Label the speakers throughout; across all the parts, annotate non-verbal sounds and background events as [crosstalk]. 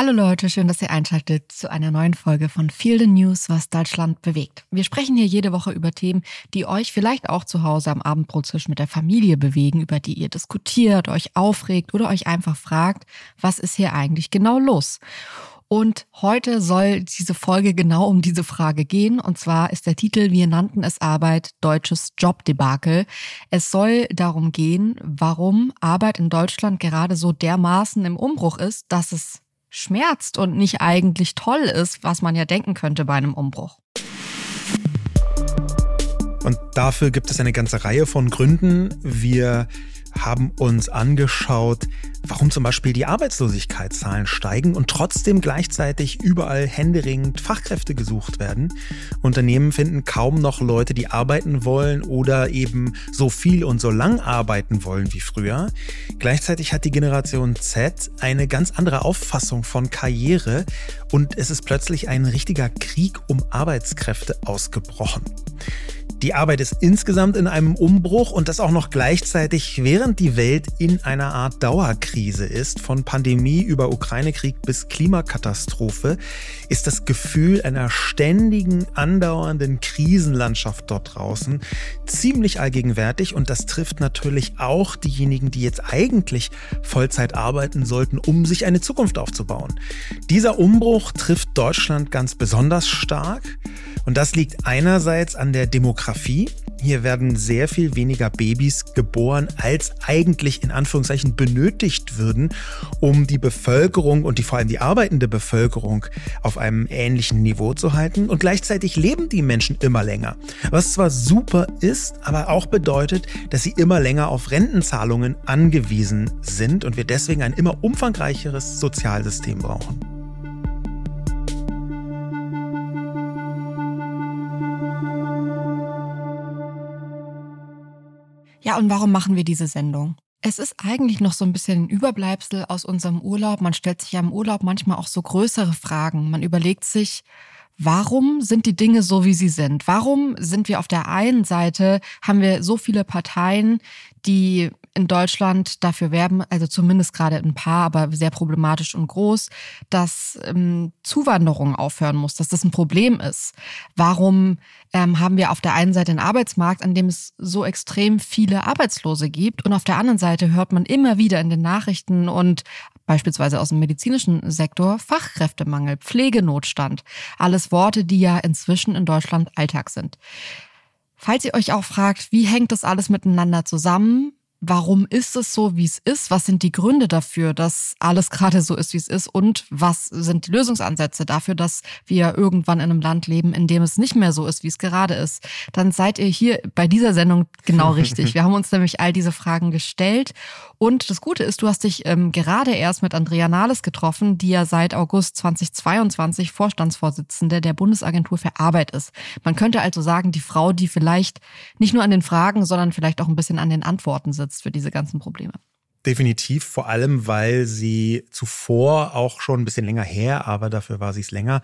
Speaker 1: Hallo Leute, schön, dass ihr einschaltet zu einer neuen Folge von Feel the News, was Deutschland bewegt. Wir sprechen hier jede Woche über Themen, die euch vielleicht auch zu Hause am Abendbrottisch mit der Familie bewegen, über die ihr diskutiert, euch aufregt oder euch einfach fragt, was ist hier eigentlich genau los? Und heute soll diese Folge genau um diese Frage gehen. Und zwar ist der Titel, wir nannten es Arbeit, deutsches Jobdebakel. Es soll darum gehen, warum Arbeit in Deutschland gerade so dermaßen im Umbruch ist, dass es schmerzt und nicht eigentlich toll ist, was man ja denken könnte bei einem Umbruch.
Speaker 2: Und dafür gibt es eine ganze Reihe von Gründen. Wir haben uns angeschaut, warum zum Beispiel die Arbeitslosigkeitszahlen steigen und trotzdem gleichzeitig überall händeringend Fachkräfte gesucht werden. Unternehmen finden kaum noch Leute, die arbeiten wollen oder eben so viel und so lang arbeiten wollen wie früher. Gleichzeitig hat die Generation Z eine ganz andere Auffassung von Karriere und es ist plötzlich ein richtiger Krieg um Arbeitskräfte ausgebrochen. Die Arbeit ist insgesamt in einem Umbruch und das auch noch gleichzeitig, während die Welt in einer Art Dauerkrise ist. Von Pandemie über Ukraine-Krieg bis Klimakatastrophe ist das Gefühl einer ständigen, andauernden Krisenlandschaft dort draußen ziemlich allgegenwärtig und das trifft natürlich auch diejenigen, die jetzt eigentlich Vollzeit arbeiten sollten, um sich eine Zukunft aufzubauen. Dieser Umbruch trifft Deutschland ganz besonders stark. Und das liegt einerseits an der Demografie. Hier werden sehr viel weniger Babys geboren, als eigentlich in Anführungszeichen benötigt würden, um die Bevölkerung und die vor allem die arbeitende Bevölkerung auf einem ähnlichen Niveau zu halten. Und gleichzeitig leben die Menschen immer länger. Was zwar super ist, aber auch bedeutet, dass sie immer länger auf Rentenzahlungen angewiesen sind und wir deswegen ein immer umfangreicheres Sozialsystem brauchen.
Speaker 1: Ja, und warum machen wir diese Sendung? Es ist eigentlich noch so ein bisschen ein Überbleibsel aus unserem Urlaub. Man stellt sich ja im Urlaub manchmal auch so größere Fragen. Man überlegt sich, Warum sind die Dinge so, wie sie sind? Warum sind wir auf der einen Seite, haben wir so viele Parteien, die in Deutschland dafür werben, also zumindest gerade ein paar, aber sehr problematisch und groß, dass ähm, Zuwanderung aufhören muss, dass das ein Problem ist. Warum ähm, haben wir auf der einen Seite einen Arbeitsmarkt, an dem es so extrem viele Arbeitslose gibt und auf der anderen Seite hört man immer wieder in den Nachrichten und beispielsweise aus dem medizinischen Sektor Fachkräftemangel, Pflegenotstand, alles Worte, die ja inzwischen in Deutschland Alltag sind. Falls ihr euch auch fragt, wie hängt das alles miteinander zusammen, warum ist es so, wie es ist? Was sind die Gründe dafür, dass alles gerade so ist, wie es ist? Und was sind die Lösungsansätze dafür, dass wir irgendwann in einem Land leben, in dem es nicht mehr so ist, wie es gerade ist? Dann seid ihr hier bei dieser Sendung genau richtig. [laughs] Wir haben uns nämlich all diese Fragen gestellt. Und das Gute ist, du hast dich ähm, gerade erst mit Andrea Nahles getroffen, die ja seit August 2022 Vorstandsvorsitzende der Bundesagentur für Arbeit ist. Man könnte also sagen, die Frau, die vielleicht nicht nur an den Fragen, sondern vielleicht auch ein bisschen an den Antworten sitzt einsetzt für diese ganzen Probleme.
Speaker 2: Definitiv, vor allem, weil sie zuvor auch schon ein bisschen länger her, aber dafür war sie es länger,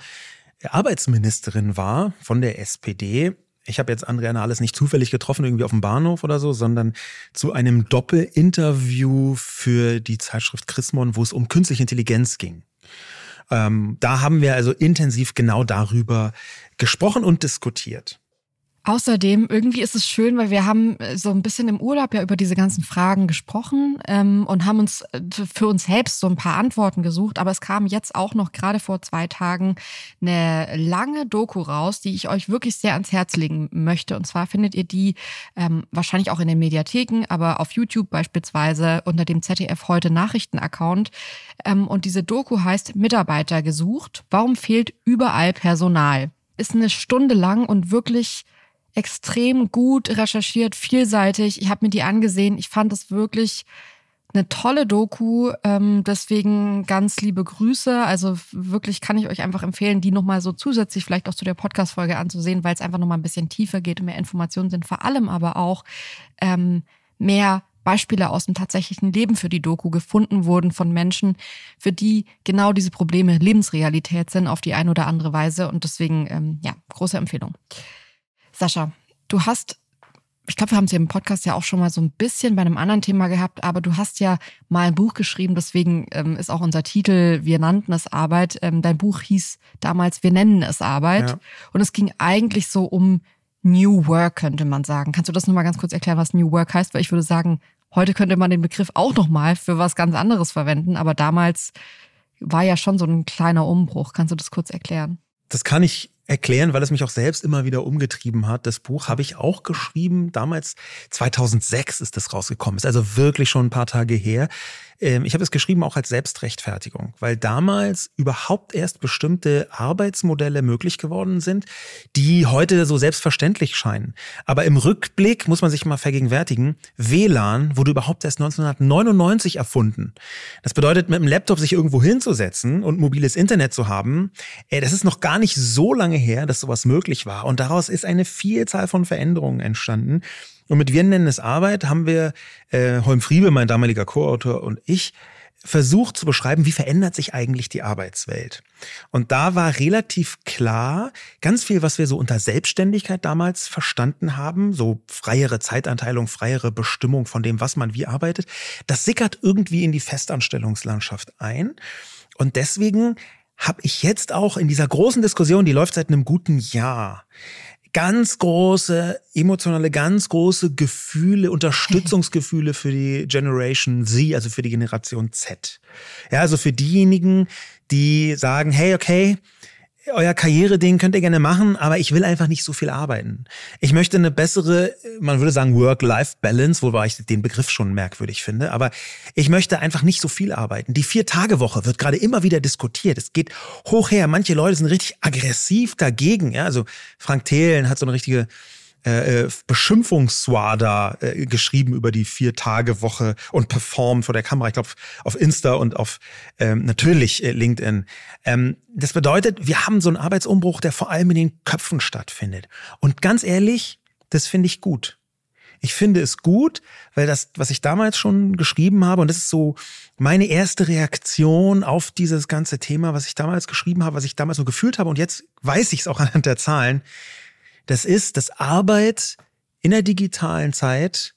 Speaker 2: Arbeitsministerin war von der SPD. Ich habe jetzt Andrea Nahles nicht zufällig getroffen, irgendwie auf dem Bahnhof oder so, sondern zu einem Doppelinterview für die Zeitschrift Chrismon, wo es um künstliche Intelligenz ging. Ähm, da haben wir also intensiv genau darüber gesprochen und diskutiert.
Speaker 1: Außerdem, irgendwie ist es schön, weil wir haben äh, so ein bisschen im Urlaub ja über diese ganzen Fragen gesprochen ähm, und haben uns äh, für uns selbst so ein paar Antworten gesucht. Aber es kam jetzt auch noch gerade vor zwei Tagen eine lange Doku raus, die ich euch wirklich sehr ans Herz legen möchte. Und zwar findet ihr die ähm, wahrscheinlich auch in den Mediatheken, aber auf YouTube beispielsweise unter dem ZDF heute Nachrichten-Account. Ähm, und diese Doku heißt Mitarbeiter gesucht. Warum fehlt überall Personal? Ist eine Stunde lang und wirklich extrem gut recherchiert, vielseitig. Ich habe mir die angesehen. Ich fand es wirklich eine tolle Doku. Ähm, deswegen ganz liebe Grüße. Also wirklich kann ich euch einfach empfehlen, die nochmal so zusätzlich vielleicht auch zu der Podcast-Folge anzusehen, weil es einfach nochmal ein bisschen tiefer geht und mehr Informationen sind. Vor allem aber auch ähm, mehr Beispiele aus dem tatsächlichen Leben für die Doku gefunden wurden von Menschen, für die genau diese Probleme Lebensrealität sind auf die eine oder andere Weise. Und deswegen, ähm, ja, große Empfehlung. Sascha, du hast ich glaube, wir haben es ja im Podcast ja auch schon mal so ein bisschen bei einem anderen Thema gehabt, aber du hast ja mal ein Buch geschrieben, deswegen ähm, ist auch unser Titel, wir nannten es Arbeit. Ähm, dein Buch hieß damals, wir nennen es Arbeit. Ja. Und es ging eigentlich so um New Work, könnte man sagen. Kannst du das nochmal ganz kurz erklären, was New Work heißt? Weil ich würde sagen, heute könnte man den Begriff auch nochmal für was ganz anderes verwenden, aber damals war ja schon so ein kleiner Umbruch. Kannst du das kurz erklären?
Speaker 2: Das kann ich erklären, weil es mich auch selbst immer wieder umgetrieben hat. Das Buch habe ich auch geschrieben. Damals, 2006 ist das rausgekommen. Ist also wirklich schon ein paar Tage her. Ähm, ich habe es geschrieben auch als Selbstrechtfertigung, weil damals überhaupt erst bestimmte Arbeitsmodelle möglich geworden sind, die heute so selbstverständlich scheinen. Aber im Rückblick muss man sich mal vergegenwärtigen, WLAN wurde überhaupt erst 1999 erfunden. Das bedeutet, mit dem Laptop sich irgendwo hinzusetzen und mobiles Internet zu haben, äh, das ist noch gar nicht so lange her, dass sowas möglich war. Und daraus ist eine Vielzahl von Veränderungen entstanden. Und mit Wir nennen es Arbeit haben wir, äh, Holm Friebe, mein damaliger Co-Autor und ich, versucht zu beschreiben, wie verändert sich eigentlich die Arbeitswelt. Und da war relativ klar, ganz viel, was wir so unter Selbstständigkeit damals verstanden haben, so freiere Zeitanteilung, freiere Bestimmung von dem, was man wie arbeitet, das sickert irgendwie in die Festanstellungslandschaft ein. Und deswegen habe ich jetzt auch in dieser großen Diskussion, die läuft seit einem guten Jahr, ganz große emotionale, ganz große Gefühle, Unterstützungsgefühle für die Generation Z, also für die Generation Z. Ja, also für diejenigen, die sagen, hey, okay, euer Karriereding könnt ihr gerne machen, aber ich will einfach nicht so viel arbeiten. Ich möchte eine bessere, man würde sagen Work-Life-Balance, wobei ich den Begriff schon merkwürdig finde, aber ich möchte einfach nicht so viel arbeiten. Die Vier-Tage-Woche wird gerade immer wieder diskutiert. Es geht hoch her. Manche Leute sind richtig aggressiv dagegen. Ja, also Frank Thelen hat so eine richtige äh, äh, Beschimpfungsswada äh, geschrieben über die Vier-Tage-Woche und performt vor der Kamera. Ich glaube, auf Insta und auf ähm, natürlich äh, LinkedIn. Ähm, das bedeutet, wir haben so einen Arbeitsumbruch, der vor allem in den Köpfen stattfindet. Und ganz ehrlich, das finde ich gut. Ich finde es gut, weil das, was ich damals schon geschrieben habe, und das ist so meine erste Reaktion auf dieses ganze Thema, was ich damals geschrieben habe, was ich damals so gefühlt habe, und jetzt weiß ich es auch [laughs] anhand der Zahlen, das ist, dass Arbeit in der digitalen Zeit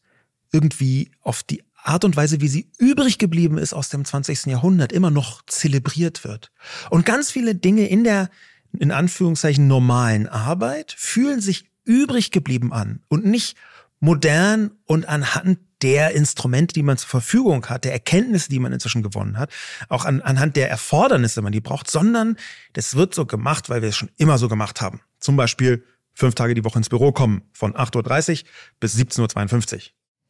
Speaker 2: irgendwie auf die Art und Weise, wie sie übrig geblieben ist aus dem 20. Jahrhundert, immer noch zelebriert wird. Und ganz viele Dinge in der, in Anführungszeichen, normalen Arbeit fühlen sich übrig geblieben an und nicht modern und anhand der Instrumente, die man zur Verfügung hat, der Erkenntnisse, die man inzwischen gewonnen hat, auch an, anhand der Erfordernisse, man die braucht, sondern das wird so gemacht, weil wir es schon immer so gemacht haben. Zum Beispiel fünf Tage die Woche ins Büro kommen, von 8.30 Uhr bis 17.52 Uhr.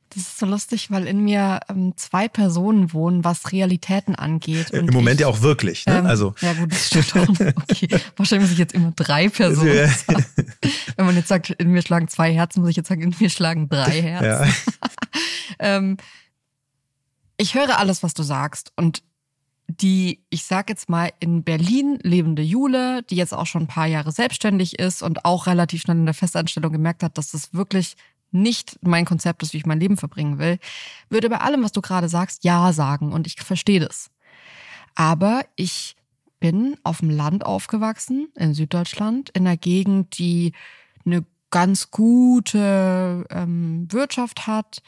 Speaker 1: Das ist so lustig, weil in mir ähm, zwei Personen wohnen, was Realitäten angeht.
Speaker 2: Im Moment ich, ja auch wirklich. Ne?
Speaker 1: Ähm,
Speaker 2: also.
Speaker 1: Ja gut, das stimmt auch. Okay, wahrscheinlich muss ich jetzt immer drei [laughs] Personen sagen. Wenn man jetzt sagt, in mir schlagen zwei Herzen, muss ich jetzt sagen, in mir schlagen drei Herzen. Ja. [laughs] ähm, ich höre alles, was du sagst und die, ich sag jetzt mal, in Berlin lebende Jule, die jetzt auch schon ein paar Jahre selbstständig ist und auch relativ schnell in der Festanstellung gemerkt hat, dass das wirklich nicht mein Konzept ist, wie ich mein Leben verbringen will, würde bei allem, was du gerade sagst, Ja sagen und ich verstehe das. Aber ich bin auf dem Land aufgewachsen, in Süddeutschland, in einer Gegend, die eine ganz gute ähm, Wirtschaft hat,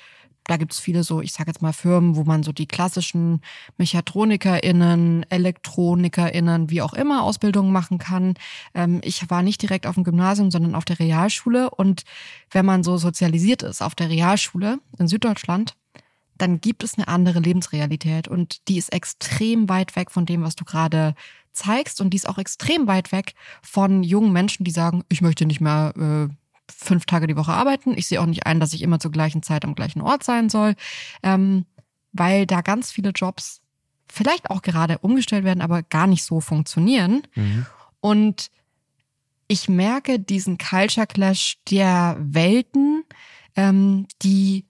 Speaker 1: da gibt es viele so, ich sage jetzt mal Firmen, wo man so die klassischen MechatronikerInnen, ElektronikerInnen, wie auch immer Ausbildungen machen kann. Ähm, ich war nicht direkt auf dem Gymnasium, sondern auf der Realschule. Und wenn man so sozialisiert ist auf der Realschule in Süddeutschland, dann gibt es eine andere Lebensrealität und die ist extrem weit weg von dem, was du gerade zeigst und die ist auch extrem weit weg von jungen Menschen, die sagen, ich möchte nicht mehr äh, fünf Tage die Woche arbeiten. Ich sehe auch nicht ein, dass ich immer zur gleichen Zeit am gleichen Ort sein soll, ähm, weil da ganz viele Jobs vielleicht auch gerade umgestellt werden, aber gar nicht so funktionieren. Mhm. Und ich merke diesen Culture Clash der Welten, ähm, die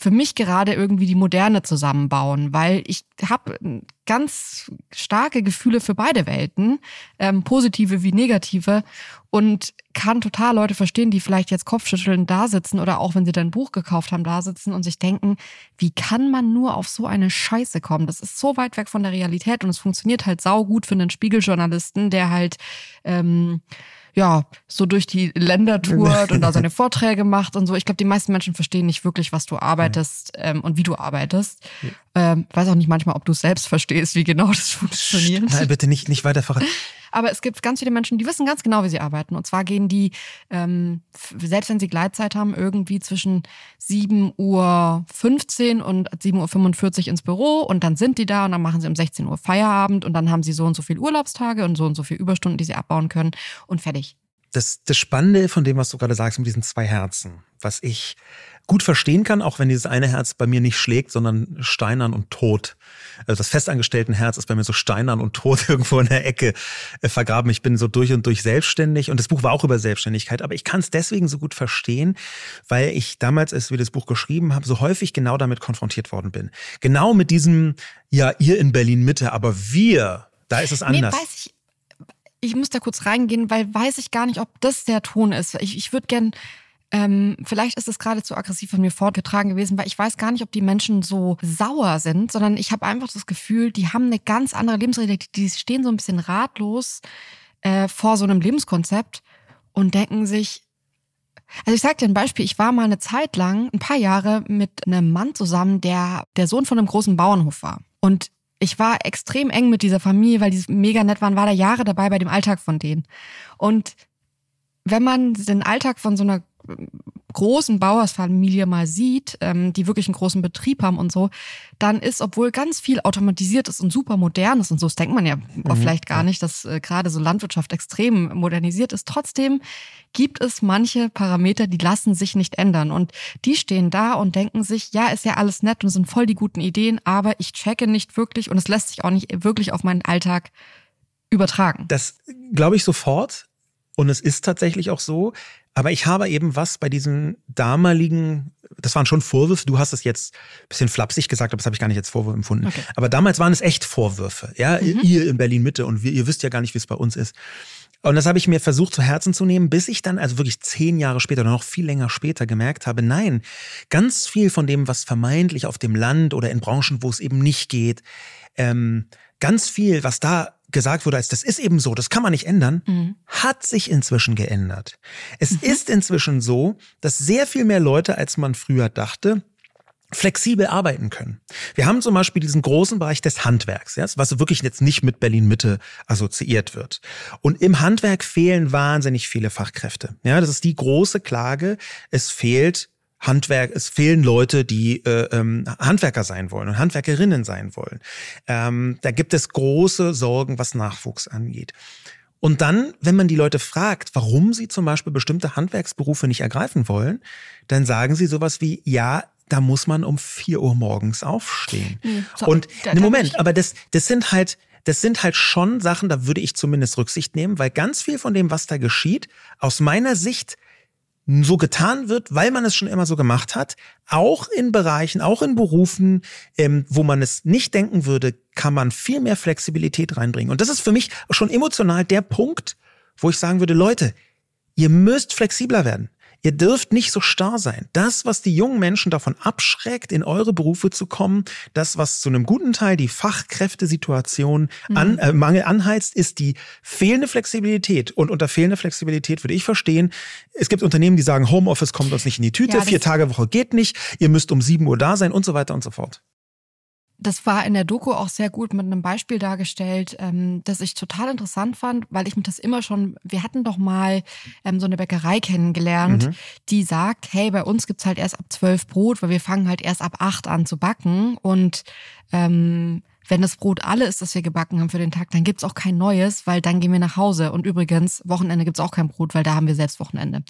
Speaker 1: für mich gerade irgendwie die Moderne zusammenbauen, weil ich habe ganz starke Gefühle für beide Welten, ähm, positive wie negative und kann total Leute verstehen, die vielleicht jetzt Kopfschütteln da sitzen oder auch wenn sie dein Buch gekauft haben, da sitzen und sich denken, wie kann man nur auf so eine Scheiße kommen? Das ist so weit weg von der Realität und es funktioniert halt sau gut für einen Spiegeljournalisten, der halt ähm, ja, so durch die Länder tourt und da seine [laughs] Vorträge macht und so. Ich glaube, die meisten Menschen verstehen nicht wirklich, was du arbeitest ähm, und wie du arbeitest. Ja. Ähm, weiß auch nicht manchmal, ob du selbst verstehst, wie genau [laughs] das funktioniert.
Speaker 2: Nein, bitte nicht, nicht weiter verraten. [laughs]
Speaker 1: Aber es gibt ganz viele Menschen, die wissen ganz genau, wie sie arbeiten. Und zwar gehen die, ähm, selbst wenn sie Gleitzeit haben, irgendwie zwischen 7.15 Uhr und 7.45 Uhr ins Büro und dann sind die da und dann machen sie um 16 Uhr Feierabend und dann haben sie so und so viele Urlaubstage und so und so viele Überstunden, die sie abbauen können und fertig.
Speaker 2: Das, das Spannende von dem, was du gerade sagst, mit diesen zwei Herzen, was ich gut verstehen kann, auch wenn dieses eine Herz bei mir nicht schlägt, sondern steinern und tot. Also das festangestellten Herz ist bei mir so steinern und tot [laughs] irgendwo in der Ecke äh, vergraben. Ich bin so durch und durch selbstständig und das Buch war auch über Selbstständigkeit, aber ich kann es deswegen so gut verstehen, weil ich damals, als wir das Buch geschrieben haben, so häufig genau damit konfrontiert worden bin. Genau mit diesem, ja, ihr in Berlin Mitte, aber wir, da ist es anders.
Speaker 1: Nee, weiß ich, ich muss da kurz reingehen, weil weiß ich gar nicht, ob das der Ton ist. Ich, ich würde gern ähm, vielleicht ist es gerade zu aggressiv von mir fortgetragen gewesen, weil ich weiß gar nicht, ob die Menschen so sauer sind, sondern ich habe einfach das Gefühl, die haben eine ganz andere Lebensrealität. Die stehen so ein bisschen ratlos äh, vor so einem Lebenskonzept und denken sich, also ich sag dir ein Beispiel, ich war mal eine Zeit lang, ein paar Jahre mit einem Mann zusammen, der der Sohn von einem großen Bauernhof war. Und ich war extrem eng mit dieser Familie, weil die mega nett waren, war da Jahre dabei bei dem Alltag von denen. Und wenn man den Alltag von so einer großen Bauersfamilie mal sieht, ähm, die wirklich einen großen Betrieb haben und so, dann ist, obwohl ganz viel automatisiert ist und super modern ist und so, das denkt man ja mhm. vielleicht gar nicht, dass äh, gerade so Landwirtschaft extrem modernisiert ist, trotzdem gibt es manche Parameter, die lassen sich nicht ändern und die stehen da und denken sich, ja, ist ja alles nett und sind voll die guten Ideen, aber ich checke nicht wirklich und es lässt sich auch nicht wirklich auf meinen Alltag übertragen.
Speaker 2: Das glaube ich sofort. Und es ist tatsächlich auch so. Aber ich habe eben was bei diesen damaligen, das waren schon Vorwürfe, du hast es jetzt ein bisschen flapsig gesagt, aber das habe ich gar nicht als Vorwurf empfunden. Okay. Aber damals waren es echt Vorwürfe, ja, mhm. ihr in Berlin Mitte und wir, ihr wisst ja gar nicht, wie es bei uns ist. Und das habe ich mir versucht zu Herzen zu nehmen, bis ich dann, also wirklich zehn Jahre später oder noch viel länger später gemerkt habe, nein, ganz viel von dem, was vermeintlich auf dem Land oder in Branchen, wo es eben nicht geht, ähm, ganz viel, was da gesagt wurde, als das ist eben so, das kann man nicht ändern, mhm. hat sich inzwischen geändert. Es mhm. ist inzwischen so, dass sehr viel mehr Leute, als man früher dachte, flexibel arbeiten können. Wir haben zum Beispiel diesen großen Bereich des Handwerks, ja, was wirklich jetzt nicht mit Berlin Mitte assoziiert wird. Und im Handwerk fehlen wahnsinnig viele Fachkräfte. Ja, das ist die große Klage. Es fehlt Handwerk, es fehlen Leute, die äh, ähm, Handwerker sein wollen und Handwerkerinnen sein wollen. Ähm, da gibt es große Sorgen, was Nachwuchs angeht. Und dann, wenn man die Leute fragt, warum sie zum Beispiel bestimmte Handwerksberufe nicht ergreifen wollen, dann sagen sie sowas wie, ja, da muss man um vier Uhr morgens aufstehen. Mhm, so, und ne Moment, aber das, das sind halt, das sind halt schon Sachen, da würde ich zumindest Rücksicht nehmen, weil ganz viel von dem, was da geschieht, aus meiner Sicht so getan wird, weil man es schon immer so gemacht hat, auch in Bereichen, auch in Berufen, ähm, wo man es nicht denken würde, kann man viel mehr Flexibilität reinbringen. Und das ist für mich schon emotional der Punkt, wo ich sagen würde, Leute, ihr müsst flexibler werden. Ihr dürft nicht so starr sein. Das, was die jungen Menschen davon abschreckt, in eure Berufe zu kommen, das, was zu einem guten Teil die Fachkräftesituation mhm. an, äh, Mangel anheizt, ist die fehlende Flexibilität. Und unter fehlender Flexibilität würde ich verstehen, es gibt Unternehmen, die sagen, Homeoffice kommt uns nicht in die Tüte, ja, vier Tage Woche geht nicht, ihr müsst um sieben Uhr da sein und so weiter und so fort
Speaker 1: das war in der Doku auch sehr gut mit einem Beispiel dargestellt, ähm, das ich total interessant fand, weil ich mir das immer schon, wir hatten doch mal ähm, so eine Bäckerei kennengelernt, mhm. die sagt, hey, bei uns gibt's halt erst ab zwölf Brot, weil wir fangen halt erst ab acht an zu backen und ähm, wenn das Brot alle ist, das wir gebacken haben für den Tag, dann gibt's auch kein neues, weil dann gehen wir nach Hause. Und übrigens, Wochenende gibt's auch kein Brot, weil da haben wir selbst Wochenende.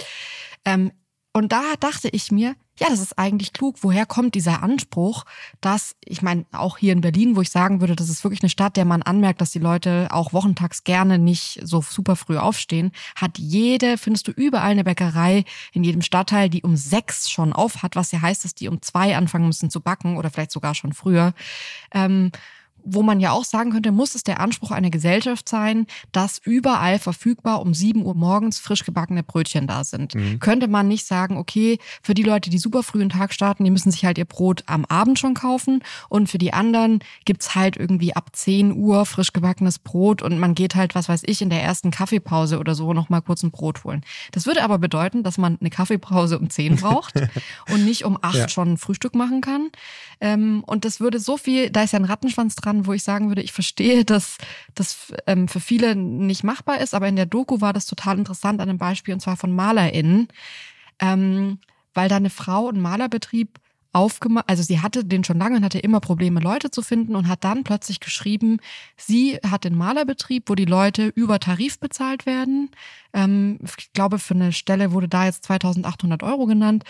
Speaker 1: Ähm, und da dachte ich mir, ja, das ist eigentlich klug. Woher kommt dieser Anspruch, dass, ich meine, auch hier in Berlin, wo ich sagen würde, das ist wirklich eine Stadt, der man anmerkt, dass die Leute auch wochentags gerne nicht so super früh aufstehen, hat jede, findest du überall eine Bäckerei in jedem Stadtteil, die um sechs schon auf hat, was ja heißt, dass die um zwei anfangen müssen zu backen oder vielleicht sogar schon früher. Ähm, wo man ja auch sagen könnte, muss es der Anspruch einer Gesellschaft sein, dass überall verfügbar um 7 Uhr morgens frisch gebackene Brötchen da sind. Mhm. Könnte man nicht sagen, okay, für die Leute, die super früh den Tag starten, die müssen sich halt ihr Brot am Abend schon kaufen und für die anderen gibt's halt irgendwie ab 10 Uhr frisch gebackenes Brot und man geht halt, was weiß ich, in der ersten Kaffeepause oder so noch mal kurz ein Brot holen. Das würde aber bedeuten, dass man eine Kaffeepause um 10 braucht [laughs] und nicht um 8 ja. schon Frühstück machen kann. Ähm, und das würde so viel, da ist ja ein Rattenschwanz dran, dran, wo ich sagen würde, ich verstehe, dass das ähm, für viele nicht machbar ist, aber in der Doku war das total interessant an einem Beispiel und zwar von MalerInnen, ähm, weil da eine Frau einen Malerbetrieb aufgemacht, also sie hatte den schon lange und hatte immer Probleme, Leute zu finden und hat dann plötzlich geschrieben, sie hat den Malerbetrieb, wo die Leute über Tarif bezahlt werden. Ähm, ich glaube, für eine Stelle wurde da jetzt 2800 Euro genannt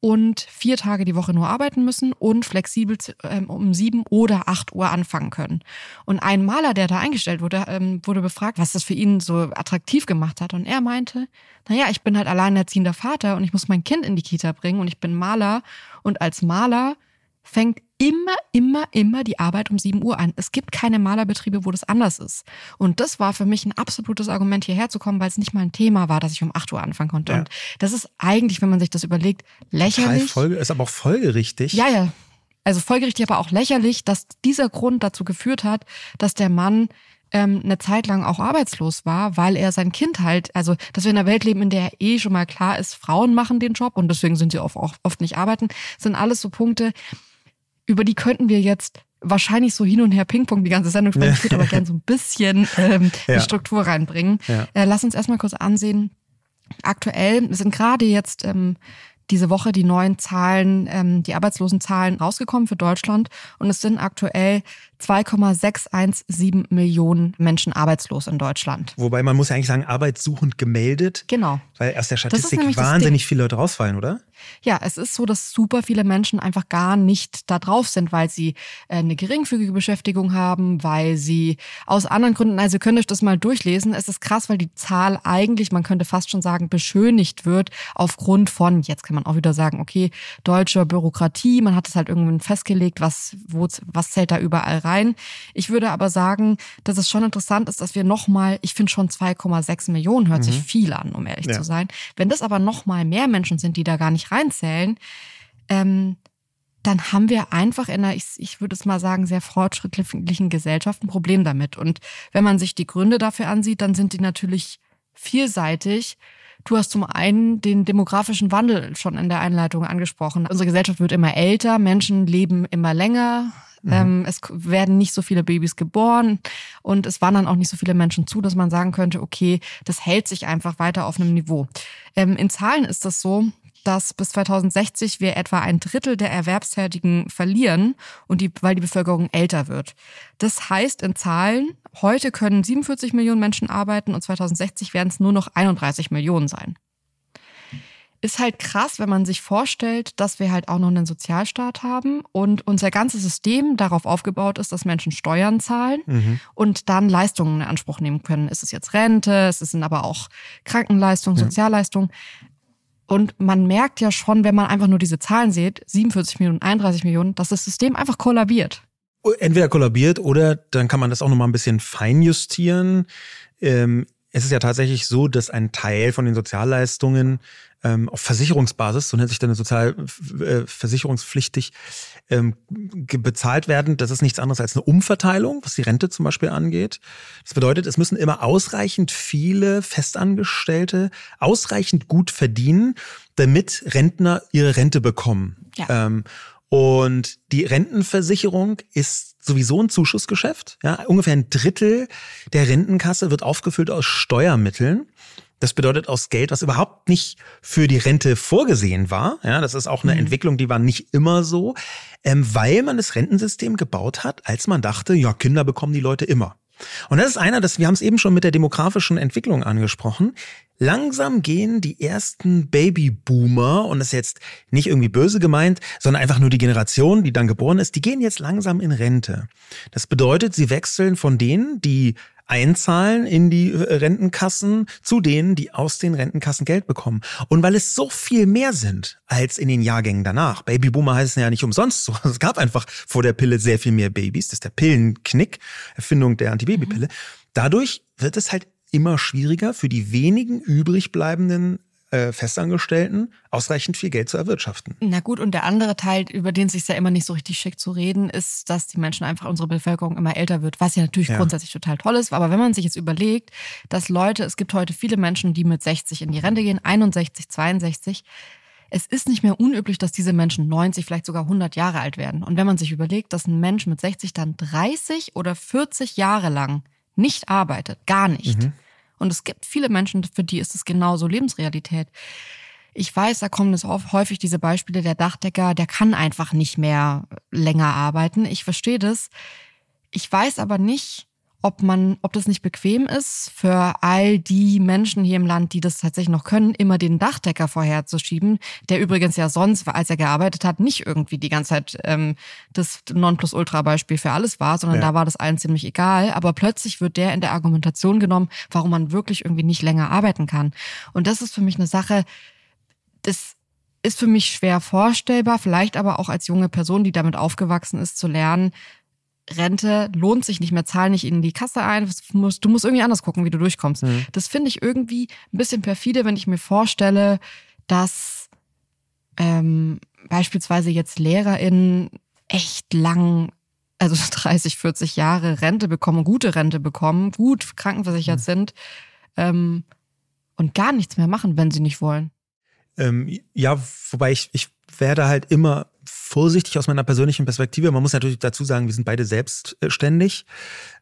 Speaker 1: und vier Tage die Woche nur arbeiten müssen und flexibel ähm, um sieben oder acht Uhr anfangen können. Und ein Maler, der da eingestellt wurde, ähm, wurde befragt, was das für ihn so attraktiv gemacht hat. Und er meinte, naja, ich bin halt alleinerziehender Vater und ich muss mein Kind in die Kita bringen und ich bin Maler. Und als Maler fängt immer, immer, immer die Arbeit um 7 Uhr an. Es gibt keine Malerbetriebe, wo das anders ist. Und das war für mich ein absolutes Argument, hierher zu kommen, weil es nicht mal ein Thema war, dass ich um 8 Uhr anfangen konnte. Ja. Und das ist eigentlich, wenn man sich das überlegt, lächerlich.
Speaker 2: Folge, ist aber auch folgerichtig.
Speaker 1: Ja, ja. Also folgerichtig, aber auch lächerlich, dass dieser Grund dazu geführt hat, dass der Mann ähm, eine Zeit lang auch arbeitslos war, weil er sein Kind halt, also dass wir in einer Welt leben, in der eh schon mal klar ist, Frauen machen den Job und deswegen sind sie oft, oft nicht arbeiten, sind alles so Punkte, über die könnten wir jetzt wahrscheinlich so hin und her Pingpong die ganze Sendung sprechen. Ich würde aber gerne so ein bisschen ähm, ja. die Struktur reinbringen. Ja. Äh, lass uns erstmal kurz ansehen. Aktuell sind gerade jetzt ähm, diese Woche die neuen Zahlen, ähm, die Arbeitslosenzahlen rausgekommen für Deutschland und es sind aktuell 2,617 Millionen Menschen arbeitslos in Deutschland.
Speaker 2: Wobei man muss ja eigentlich sagen, arbeitssuchend gemeldet.
Speaker 1: Genau.
Speaker 2: Weil aus der Statistik wahnsinnig viele Leute rausfallen, oder?
Speaker 1: Ja, es ist so, dass super viele Menschen einfach gar nicht da drauf sind, weil sie äh, eine geringfügige Beschäftigung haben, weil sie aus anderen Gründen, also ihr könnt euch das mal durchlesen. Es ist krass, weil die Zahl eigentlich, man könnte fast schon sagen, beschönigt wird aufgrund von, jetzt kann man auch wieder sagen, okay, deutscher Bürokratie, man hat es halt irgendwann festgelegt, was, wo, was zählt da überall rein. Ich würde aber sagen, dass es schon interessant ist, dass wir nochmal, ich finde schon 2,6 Millionen hört mhm. sich viel an, um ehrlich ja. zu sein. Wenn das aber nochmal mehr Menschen sind, die da gar nicht reinzählen, ähm, dann haben wir einfach in einer, ich, ich würde es mal sagen, sehr fortschrittlichen Gesellschaft ein Problem damit. Und wenn man sich die Gründe dafür ansieht, dann sind die natürlich vielseitig. Du hast zum einen den demografischen Wandel schon in der Einleitung angesprochen. Unsere Gesellschaft wird immer älter, Menschen leben immer länger, Mhm. Ähm, es werden nicht so viele Babys geboren und es wandern auch nicht so viele Menschen zu, dass man sagen könnte, okay, das hält sich einfach weiter auf einem Niveau. Ähm, in Zahlen ist das so, dass bis 2060 wir etwa ein Drittel der Erwerbstätigen verlieren und die, weil die Bevölkerung älter wird. Das heißt in Zahlen, heute können 47 Millionen Menschen arbeiten und 2060 werden es nur noch 31 Millionen sein ist halt krass, wenn man sich vorstellt, dass wir halt auch noch einen Sozialstaat haben und unser ganzes System darauf aufgebaut ist, dass Menschen Steuern zahlen mhm. und dann Leistungen in Anspruch nehmen können. Ist es jetzt Rente, es sind aber auch Krankenleistungen, Sozialleistungen. Ja. Und man merkt ja schon, wenn man einfach nur diese Zahlen sieht, 47 Millionen, 31 Millionen, dass das System einfach kollabiert.
Speaker 2: Entweder kollabiert oder dann kann man das auch noch mal ein bisschen feinjustieren. Ähm, es ist ja tatsächlich so, dass ein Teil von den Sozialleistungen ähm, auf Versicherungsbasis, so nennt sich dann sozialversicherungspflichtig, äh, ähm, bezahlt werden. Das ist nichts anderes als eine Umverteilung, was die Rente zum Beispiel angeht. Das bedeutet, es müssen immer ausreichend viele Festangestellte ausreichend gut verdienen, damit Rentner ihre Rente bekommen. Ja. Ähm, und die Rentenversicherung ist sowieso ein Zuschussgeschäft. Ja, ungefähr ein Drittel der Rentenkasse wird aufgefüllt aus Steuermitteln. Das bedeutet aus Geld, was überhaupt nicht für die Rente vorgesehen war. Ja, das ist auch eine mhm. Entwicklung, die war nicht immer so, ähm, weil man das Rentensystem gebaut hat, als man dachte, ja, Kinder bekommen die Leute immer. Und das ist einer, das, wir haben es eben schon mit der demografischen Entwicklung angesprochen. Langsam gehen die ersten Babyboomer, und das ist jetzt nicht irgendwie böse gemeint, sondern einfach nur die Generation, die dann geboren ist, die gehen jetzt langsam in Rente. Das bedeutet, sie wechseln von denen, die einzahlen in die äh, Rentenkassen zu denen, die aus den Rentenkassen Geld bekommen. Und weil es so viel mehr sind als in den Jahrgängen danach. Babyboomer heißen ja nicht umsonst so. [laughs] Es gab einfach vor der Pille sehr viel mehr Babys. Das ist der Pillenknick, Erfindung der Antibabypille. Dadurch wird es halt immer schwieriger für die wenigen übrig bleibenden äh, Festangestellten ausreichend viel Geld zu erwirtschaften.
Speaker 1: Na gut, und der andere Teil, über den es sich ja immer nicht so richtig schick zu reden, ist, dass die Menschen einfach, unsere Bevölkerung immer älter wird, was ja natürlich ja. grundsätzlich total toll ist. Aber wenn man sich jetzt überlegt, dass Leute, es gibt heute viele Menschen, die mit 60 in die Rente gehen, 61, 62, es ist nicht mehr unüblich, dass diese Menschen 90, vielleicht sogar 100 Jahre alt werden. Und wenn man sich überlegt, dass ein Mensch mit 60 dann 30 oder 40 Jahre lang nicht arbeitet, gar nicht, mhm. Und es gibt viele Menschen, für die ist es genauso Lebensrealität. Ich weiß, da kommen es häufig diese Beispiele, der Dachdecker, der kann einfach nicht mehr länger arbeiten. Ich verstehe das. Ich weiß aber nicht, ob man, ob das nicht bequem ist für all die Menschen hier im Land, die das tatsächlich noch können, immer den Dachdecker vorherzuschieben, der übrigens ja sonst, als er gearbeitet hat, nicht irgendwie die ganze Zeit ähm, das Nonplusultra-Beispiel für alles war, sondern ja. da war das allen ziemlich egal. Aber plötzlich wird der in der Argumentation genommen, warum man wirklich irgendwie nicht länger arbeiten kann. Und das ist für mich eine Sache, das ist für mich schwer vorstellbar, vielleicht aber auch als junge Person, die damit aufgewachsen ist, zu lernen, Rente lohnt sich nicht mehr, zahl nicht in die Kasse ein. Du musst, du musst irgendwie anders gucken, wie du durchkommst. Mhm. Das finde ich irgendwie ein bisschen perfide, wenn ich mir vorstelle, dass ähm, beispielsweise jetzt LehrerInnen echt lang, also [laughs] 30, 40 Jahre Rente bekommen, gute Rente bekommen, gut krankenversichert mhm. sind ähm, und gar nichts mehr machen, wenn sie nicht wollen.
Speaker 2: Ähm, ja, wobei ich, ich werde halt immer vorsichtig aus meiner persönlichen Perspektive. Man muss natürlich dazu sagen, wir sind beide selbstständig.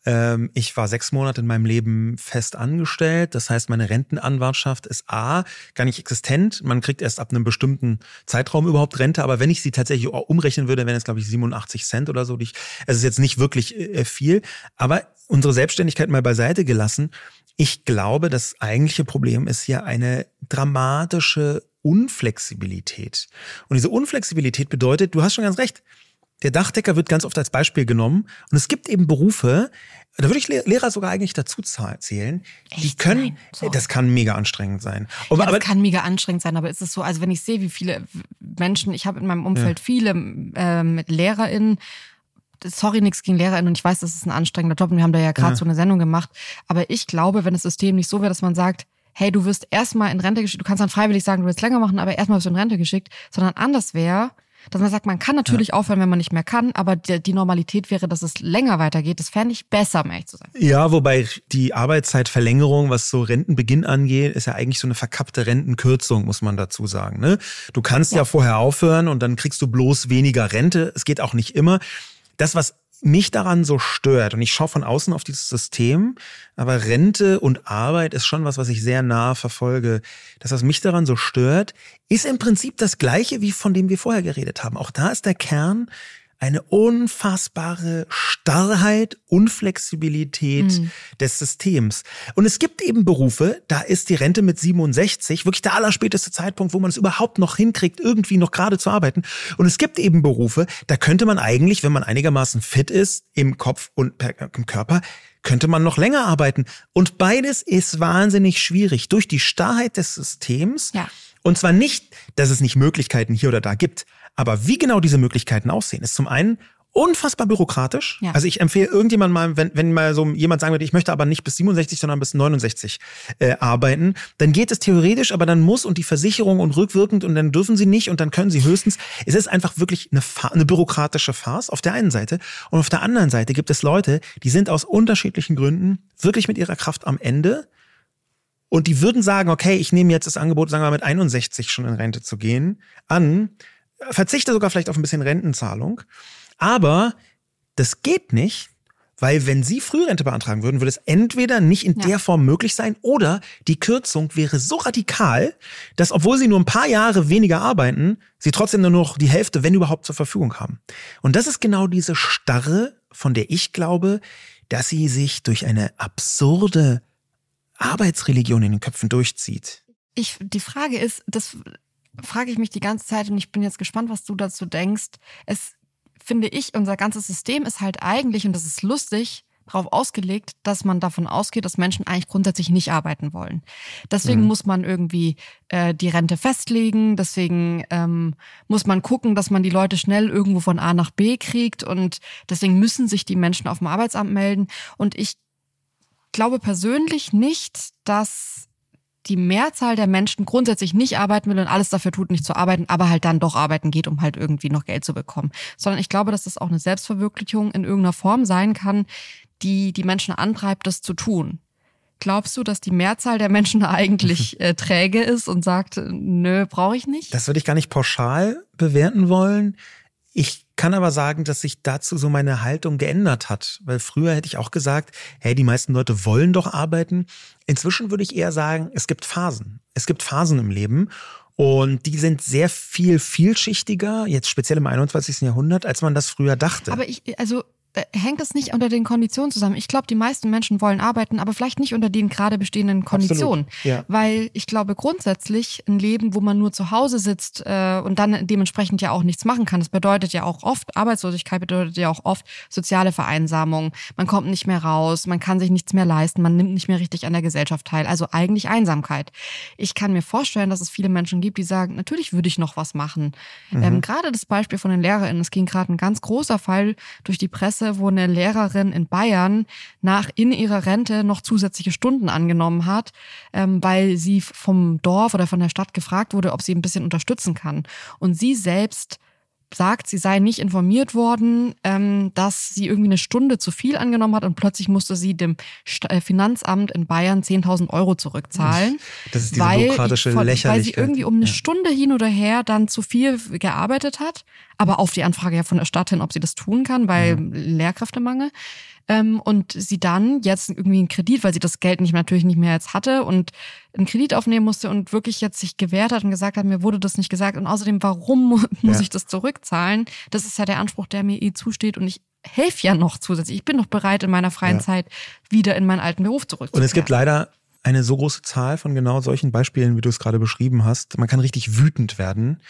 Speaker 2: Ähm, ich war sechs Monate in meinem Leben fest angestellt. Das heißt, meine Rentenanwartschaft ist A, gar nicht existent. Man kriegt erst ab einem bestimmten Zeitraum überhaupt Rente. Aber wenn ich sie tatsächlich umrechnen würde, wären es, glaube ich, 87 Cent oder so. Es ist jetzt nicht wirklich äh, viel. Aber unsere Selbstständigkeit mal beiseite gelassen. Ich glaube, das eigentliche Problem ist hier eine dramatische Unflexibilität. Und diese Unflexibilität bedeutet, du hast schon ganz recht, der Dachdecker wird ganz oft als Beispiel genommen. Und es gibt eben Berufe, da würde ich Lehrer sogar eigentlich dazu zählen. Echt? Die können, Nein, das kann mega anstrengend sein.
Speaker 1: Aber, ja, das aber, kann mega anstrengend sein, aber ist es so, also wenn ich sehe, wie viele Menschen, ich habe in meinem Umfeld ja. viele äh, mit LehrerInnen, sorry, nichts gegen LehrerInnen und ich weiß, das ist ein anstrengender Job und wir haben da ja gerade ja. so eine Sendung gemacht, aber ich glaube, wenn das System nicht so wäre, dass man sagt, hey, du wirst erstmal in Rente geschickt, du kannst dann freiwillig sagen, du willst länger machen, aber erstmal wirst du in Rente geschickt, sondern anders wäre, dass man sagt, man kann natürlich ja. aufhören, wenn man nicht mehr kann, aber die, die Normalität wäre, dass es länger weitergeht. Das fände ich besser, um ehrlich zu sein.
Speaker 2: Ja, wobei die Arbeitszeitverlängerung, was so Rentenbeginn angeht, ist ja eigentlich so eine verkappte Rentenkürzung, muss man dazu sagen. Ne? Du kannst ja. ja vorher aufhören und dann kriegst du bloß weniger Rente. Es geht auch nicht immer. Das, was mich daran so stört, und ich schaue von außen auf dieses System, aber Rente und Arbeit ist schon was, was ich sehr nah verfolge. Das, was mich daran so stört, ist im Prinzip das Gleiche, wie von dem wir vorher geredet haben. Auch da ist der Kern, eine unfassbare Starrheit, Unflexibilität mhm. des Systems. Und es gibt eben Berufe, da ist die Rente mit 67 wirklich der allerspäteste Zeitpunkt, wo man es überhaupt noch hinkriegt, irgendwie noch gerade zu arbeiten. Und es gibt eben Berufe, da könnte man eigentlich, wenn man einigermaßen fit ist, im Kopf und im Körper, könnte man noch länger arbeiten. Und beides ist wahnsinnig schwierig durch die Starrheit des Systems. Ja. Und zwar nicht, dass es nicht Möglichkeiten hier oder da gibt, aber wie genau diese Möglichkeiten aussehen, ist zum einen unfassbar bürokratisch. Ja. Also ich empfehle irgendjemand mal, wenn, wenn mal so jemand sagen würde, ich möchte aber nicht bis 67, sondern bis 69 äh, arbeiten, dann geht es theoretisch, aber dann muss und die Versicherung und rückwirkend und dann dürfen sie nicht und dann können sie höchstens. Es ist einfach wirklich eine, eine bürokratische Farce auf der einen Seite und auf der anderen Seite gibt es Leute, die sind aus unterschiedlichen Gründen wirklich mit ihrer Kraft am Ende und die würden sagen, okay, ich nehme jetzt das Angebot, sagen wir mal mit 61 schon in Rente zu gehen, an verzichte sogar vielleicht auf ein bisschen Rentenzahlung. Aber das geht nicht, weil wenn Sie Frührente beantragen würden, würde es entweder nicht in ja. der Form möglich sein oder die Kürzung wäre so radikal, dass obwohl Sie nur ein paar Jahre weniger arbeiten, Sie trotzdem nur noch die Hälfte, wenn überhaupt, zur Verfügung haben. Und das ist genau diese Starre, von der ich glaube, dass sie sich durch eine absurde Arbeitsreligion in den Köpfen durchzieht.
Speaker 1: Ich, die Frage ist, das frage ich mich die ganze Zeit und ich bin jetzt gespannt, was du dazu denkst. Es finde ich, unser ganzes System ist halt eigentlich, und das ist lustig, darauf ausgelegt, dass man davon ausgeht, dass Menschen eigentlich grundsätzlich nicht arbeiten wollen. Deswegen mhm. muss man irgendwie äh, die Rente festlegen, deswegen ähm, muss man gucken, dass man die Leute schnell irgendwo von A nach B kriegt und deswegen müssen sich die Menschen auf dem Arbeitsamt melden. Und ich glaube persönlich nicht, dass die Mehrzahl der Menschen grundsätzlich nicht arbeiten will und alles dafür tut, nicht zu arbeiten, aber halt dann doch arbeiten geht, um halt irgendwie noch Geld zu bekommen. Sondern ich glaube, dass das auch eine Selbstverwirklichung in irgendeiner Form sein kann, die die Menschen antreibt, das zu tun. Glaubst du, dass die Mehrzahl der Menschen eigentlich [laughs] äh, träge ist und sagt, nö, brauche ich nicht?
Speaker 2: Das würde ich gar nicht pauschal bewerten wollen. Ich kann aber sagen, dass sich dazu so meine Haltung geändert hat, weil früher hätte ich auch gesagt, hey, die meisten Leute wollen doch arbeiten. Inzwischen würde ich eher sagen, es gibt Phasen. Es gibt Phasen im Leben und die sind sehr viel vielschichtiger, jetzt speziell im 21. Jahrhundert, als man das früher dachte.
Speaker 1: Aber ich, also hängt es nicht unter den Konditionen zusammen. Ich glaube, die meisten Menschen wollen arbeiten, aber vielleicht nicht unter den gerade bestehenden Konditionen. Ja. Weil ich glaube grundsätzlich ein Leben, wo man nur zu Hause sitzt äh, und dann dementsprechend ja auch nichts machen kann, das bedeutet ja auch oft, Arbeitslosigkeit bedeutet ja auch oft soziale Vereinsamung. Man kommt nicht mehr raus, man kann sich nichts mehr leisten, man nimmt nicht mehr richtig an der Gesellschaft teil. Also eigentlich Einsamkeit. Ich kann mir vorstellen, dass es viele Menschen gibt, die sagen, natürlich würde ich noch was machen. Mhm. Ähm, gerade das Beispiel von den LehrerInnen, es ging gerade ein ganz großer Fall durch die Presse, Klasse, wo eine Lehrerin in Bayern nach in ihrer Rente noch zusätzliche Stunden angenommen hat, ähm, weil sie vom Dorf oder von der Stadt gefragt wurde, ob sie ein bisschen unterstützen kann. Und sie selbst sagt, sie sei nicht informiert worden, ähm, dass sie irgendwie eine Stunde zu viel angenommen hat und plötzlich musste sie dem äh, Finanzamt in Bayern 10.000 Euro zurückzahlen.
Speaker 2: Das ist diese weil bürokratische ich, Lächerlichkeit.
Speaker 1: Weil sie irgendwie um eine ja. Stunde hin oder her dann zu viel gearbeitet hat, aber auf die Anfrage ja von der Stadt hin, ob sie das tun kann, weil mhm. Lehrkräftemangel. Ähm, und sie dann jetzt irgendwie einen Kredit, weil sie das Geld nicht natürlich nicht mehr jetzt hatte und einen Kredit aufnehmen musste und wirklich jetzt sich gewehrt hat und gesagt hat, mir wurde das nicht gesagt und außerdem, warum [laughs] muss ja. ich das zurückzahlen? Das ist ja der Anspruch, der mir eh zusteht und ich helfe ja noch zusätzlich. Ich bin noch bereit, in meiner freien ja. Zeit wieder in meinen alten Beruf zurückzukehren.
Speaker 2: Und es gibt leider eine so große Zahl von genau solchen Beispielen, wie du es gerade beschrieben hast. Man kann richtig wütend werden.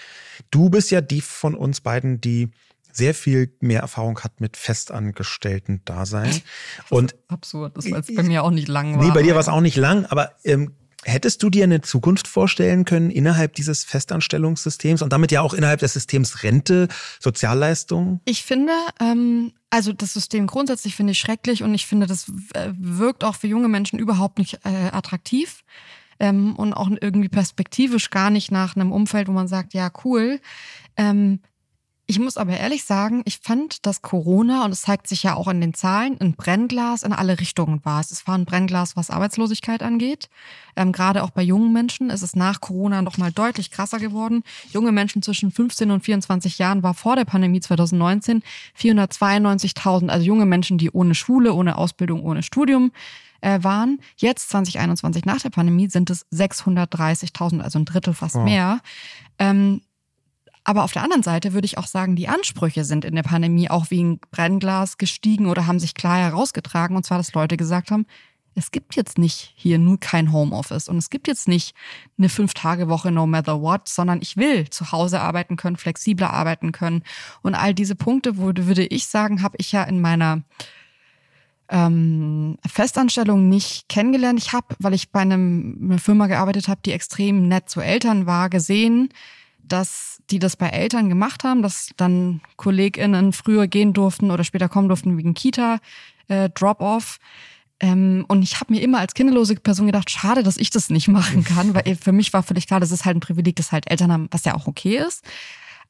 Speaker 2: Du bist ja die von uns beiden, die sehr viel mehr Erfahrung hat mit festangestellten Dasein. Und
Speaker 1: absurd, das war jetzt bei mir auch nicht lang. War,
Speaker 2: nee, bei dir war es auch nicht lang, aber ähm, hättest du dir eine Zukunft vorstellen können innerhalb dieses Festanstellungssystems und damit ja auch innerhalb des Systems Rente, Sozialleistungen?
Speaker 1: Ich finde, ähm, also das System grundsätzlich finde ich schrecklich und ich finde, das äh, wirkt auch für junge Menschen überhaupt nicht äh, attraktiv. Ähm, und auch irgendwie perspektivisch gar nicht nach einem Umfeld, wo man sagt, ja, cool. Ähm, ich muss aber ehrlich sagen, ich fand, dass Corona, und es zeigt sich ja auch in den Zahlen, ein Brennglas in alle Richtungen war. Es war ein Brennglas, was Arbeitslosigkeit angeht. Ähm, gerade auch bei jungen Menschen ist es nach Corona nochmal deutlich krasser geworden. Junge Menschen zwischen 15 und 24 Jahren war vor der Pandemie 2019 492.000, also junge Menschen, die ohne Schule, ohne Ausbildung, ohne Studium äh, waren. Jetzt 2021 nach der Pandemie sind es 630.000, also ein Drittel fast wow. mehr. Ähm, aber auf der anderen Seite würde ich auch sagen, die Ansprüche sind in der Pandemie auch wie ein Brennglas gestiegen oder haben sich klar herausgetragen. Und zwar, dass Leute gesagt haben, es gibt jetzt nicht hier nur kein Homeoffice und es gibt jetzt nicht eine Fünf-Tage-Woche no matter what, sondern ich will zu Hause arbeiten können, flexibler arbeiten können. Und all diese Punkte, würde ich sagen, habe ich ja in meiner ähm, Festanstellung nicht kennengelernt. Ich habe, weil ich bei einem, einer Firma gearbeitet habe, die extrem nett zu Eltern war, gesehen, dass die das bei Eltern gemacht haben, dass dann KollegInnen früher gehen durften oder später kommen durften wegen Kita-Drop-Off. Äh, ähm, und ich habe mir immer als kinderlose Person gedacht, schade, dass ich das nicht machen kann, weil für mich war völlig klar, das ist halt ein Privileg, das halt Eltern haben, was ja auch okay ist.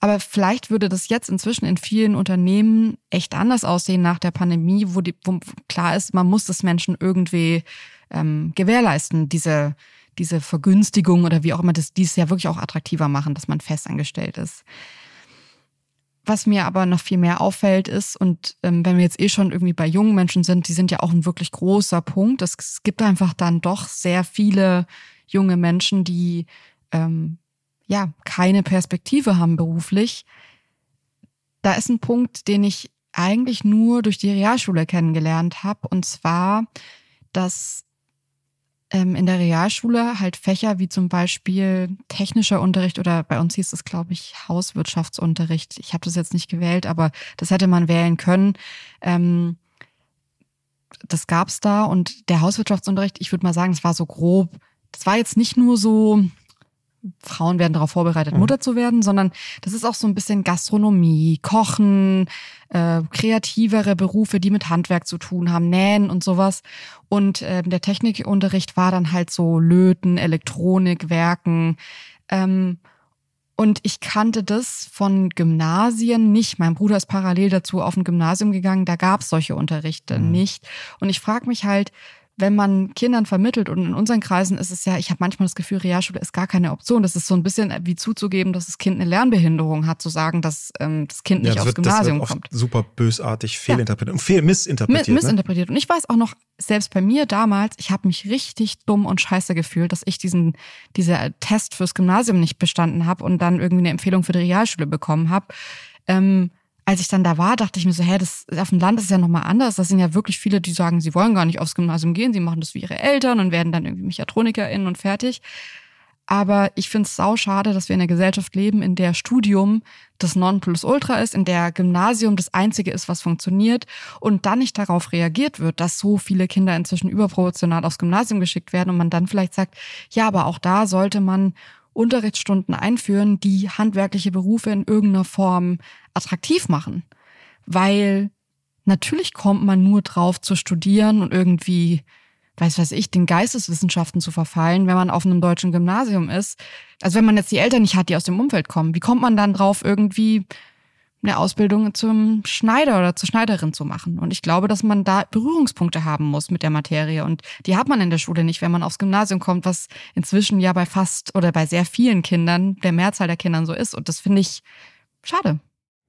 Speaker 1: Aber vielleicht würde das jetzt inzwischen in vielen Unternehmen echt anders aussehen nach der Pandemie, wo, die, wo klar ist, man muss das Menschen irgendwie ähm, gewährleisten, diese diese Vergünstigung oder wie auch immer, das dies ja wirklich auch attraktiver machen, dass man festangestellt ist. Was mir aber noch viel mehr auffällt ist, und ähm, wenn wir jetzt eh schon irgendwie bei jungen Menschen sind, die sind ja auch ein wirklich großer Punkt. Es gibt einfach dann doch sehr viele junge Menschen, die ähm, ja keine Perspektive haben beruflich. Da ist ein Punkt, den ich eigentlich nur durch die Realschule kennengelernt habe, und zwar, dass in der Realschule halt Fächer wie zum Beispiel technischer Unterricht oder bei uns hieß es, glaube ich, Hauswirtschaftsunterricht. Ich habe das jetzt nicht gewählt, aber das hätte man wählen können. Ähm, das gab's da. Und der Hauswirtschaftsunterricht, ich würde mal sagen, das war so grob. Das war jetzt nicht nur so, Frauen werden darauf vorbereitet, mhm. Mutter zu werden, sondern das ist auch so ein bisschen Gastronomie, Kochen, äh, kreativere Berufe, die mit Handwerk zu tun haben, Nähen und sowas. Und äh, der Technikunterricht war dann halt so Löten, Elektronik, Werken. Ähm, und ich kannte das von Gymnasien nicht. Mein Bruder ist parallel dazu auf ein Gymnasium gegangen, da gab es solche Unterrichte mhm. nicht. Und ich frage mich halt, wenn man Kindern vermittelt und in unseren Kreisen ist es ja, ich habe manchmal das Gefühl, Realschule ist gar keine Option. Das ist so ein bisschen wie zuzugeben, dass das Kind eine Lernbehinderung hat, zu sagen, dass ähm, das Kind nicht ja, das aufs wird, Gymnasium das wird kommt.
Speaker 2: Super bösartig fehlinterpretiert ja. und fehl missinterpretiert.
Speaker 1: M missinterpretiert. Ne? Und ich weiß auch noch, selbst bei mir damals, ich habe mich richtig dumm und scheiße gefühlt, dass ich diesen dieser Test fürs Gymnasium nicht bestanden habe und dann irgendwie eine Empfehlung für die Realschule bekommen habe. Ähm, als ich dann da war, dachte ich mir so, hä, das auf dem Land ist ja nochmal anders. Das sind ja wirklich viele, die sagen, sie wollen gar nicht aufs Gymnasium gehen, sie machen das wie ihre Eltern und werden dann irgendwie MechatronikerInnen und fertig. Aber ich finde es sau schade, dass wir in einer Gesellschaft leben, in der Studium das Nonplusultra ist, in der Gymnasium das einzige ist, was funktioniert und dann nicht darauf reagiert wird, dass so viele Kinder inzwischen überproportional aufs Gymnasium geschickt werden und man dann vielleicht sagt, ja, aber auch da sollte man Unterrichtsstunden einführen, die handwerkliche Berufe in irgendeiner Form attraktiv machen. Weil natürlich kommt man nur drauf zu studieren und irgendwie, weiß was ich, den Geisteswissenschaften zu verfallen, wenn man auf einem deutschen Gymnasium ist. Also wenn man jetzt die Eltern nicht hat, die aus dem Umfeld kommen, wie kommt man dann drauf, irgendwie eine Ausbildung zum Schneider oder zur Schneiderin zu machen. Und ich glaube, dass man da Berührungspunkte haben muss mit der Materie. Und die hat man in der Schule nicht, wenn man aufs Gymnasium kommt, was inzwischen ja bei fast oder bei sehr vielen Kindern, der Mehrzahl der Kindern so ist. Und das finde ich schade.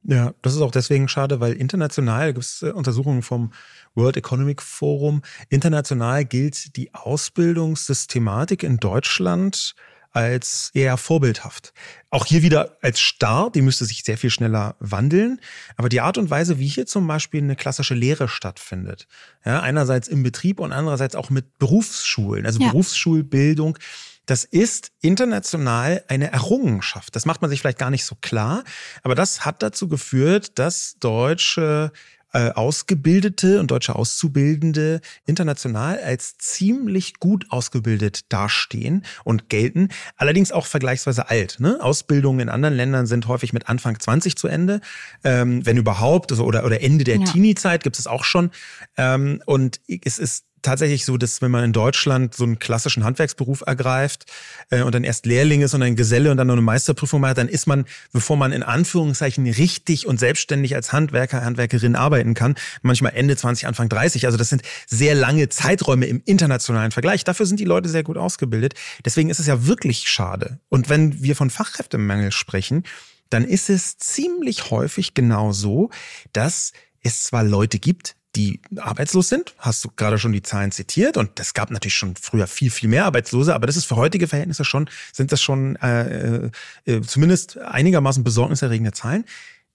Speaker 2: Ja, das ist auch deswegen schade, weil international gibt es äh, Untersuchungen vom World Economic Forum. International gilt die Ausbildungssystematik in Deutschland als eher vorbildhaft. Auch hier wieder als starr, die müsste sich sehr viel schneller wandeln. Aber die Art und Weise, wie hier zum Beispiel eine klassische Lehre stattfindet, ja, einerseits im Betrieb und andererseits auch mit Berufsschulen, also ja. Berufsschulbildung, das ist international eine Errungenschaft. Das macht man sich vielleicht gar nicht so klar, aber das hat dazu geführt, dass deutsche äh, Ausgebildete und deutsche Auszubildende international als ziemlich gut ausgebildet dastehen und gelten. Allerdings auch vergleichsweise alt. Ne? Ausbildungen in anderen Ländern sind häufig mit Anfang 20 zu Ende, ähm, wenn überhaupt, also, oder, oder Ende der ja. Teenie-Zeit gibt es auch schon. Ähm, und es ist tatsächlich so, dass wenn man in Deutschland so einen klassischen Handwerksberuf ergreift äh, und dann erst Lehrling ist und ein Geselle und dann noch eine Meisterprüfung macht, dann ist man, bevor man in Anführungszeichen richtig und selbstständig als Handwerker, Handwerkerin arbeiten kann, manchmal Ende 20, Anfang 30. Also das sind sehr lange Zeiträume im internationalen Vergleich. Dafür sind die Leute sehr gut ausgebildet. Deswegen ist es ja wirklich schade. Und wenn wir von Fachkräftemangel sprechen, dann ist es ziemlich häufig genau so, dass es zwar Leute gibt, die arbeitslos sind. Hast du gerade schon die Zahlen zitiert und es gab natürlich schon früher viel, viel mehr Arbeitslose, aber das ist für heutige Verhältnisse schon, sind das schon äh, äh, zumindest einigermaßen besorgniserregende Zahlen.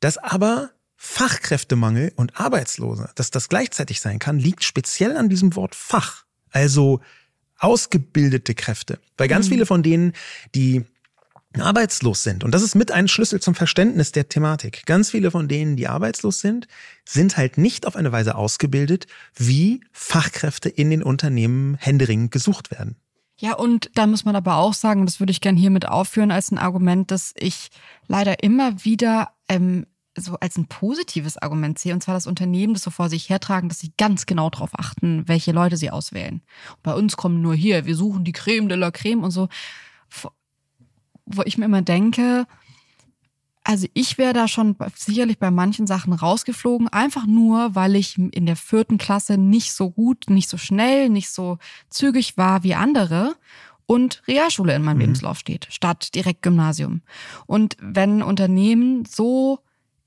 Speaker 2: Dass aber Fachkräftemangel und Arbeitslose, dass das gleichzeitig sein kann, liegt speziell an diesem Wort Fach. Also ausgebildete Kräfte. Weil ganz mhm. viele von denen, die arbeitslos sind. Und das ist mit ein Schlüssel zum Verständnis der Thematik. Ganz viele von denen, die arbeitslos sind, sind halt nicht auf eine Weise ausgebildet, wie Fachkräfte in den Unternehmen händeringend gesucht werden.
Speaker 1: Ja, und da muss man aber auch sagen, das würde ich gern hiermit aufführen als ein Argument, dass ich leider immer wieder ähm, so als ein positives Argument sehe, und zwar das Unternehmen das so vor sich hertragen, dass sie ganz genau darauf achten, welche Leute sie auswählen. bei uns kommen nur hier, wir suchen die Creme de la Creme und so wo ich mir immer denke, also ich wäre da schon sicherlich bei manchen Sachen rausgeflogen, einfach nur, weil ich in der vierten Klasse nicht so gut, nicht so schnell, nicht so zügig war wie andere und Realschule in meinem mhm. Lebenslauf steht, statt direkt Gymnasium. Und wenn Unternehmen so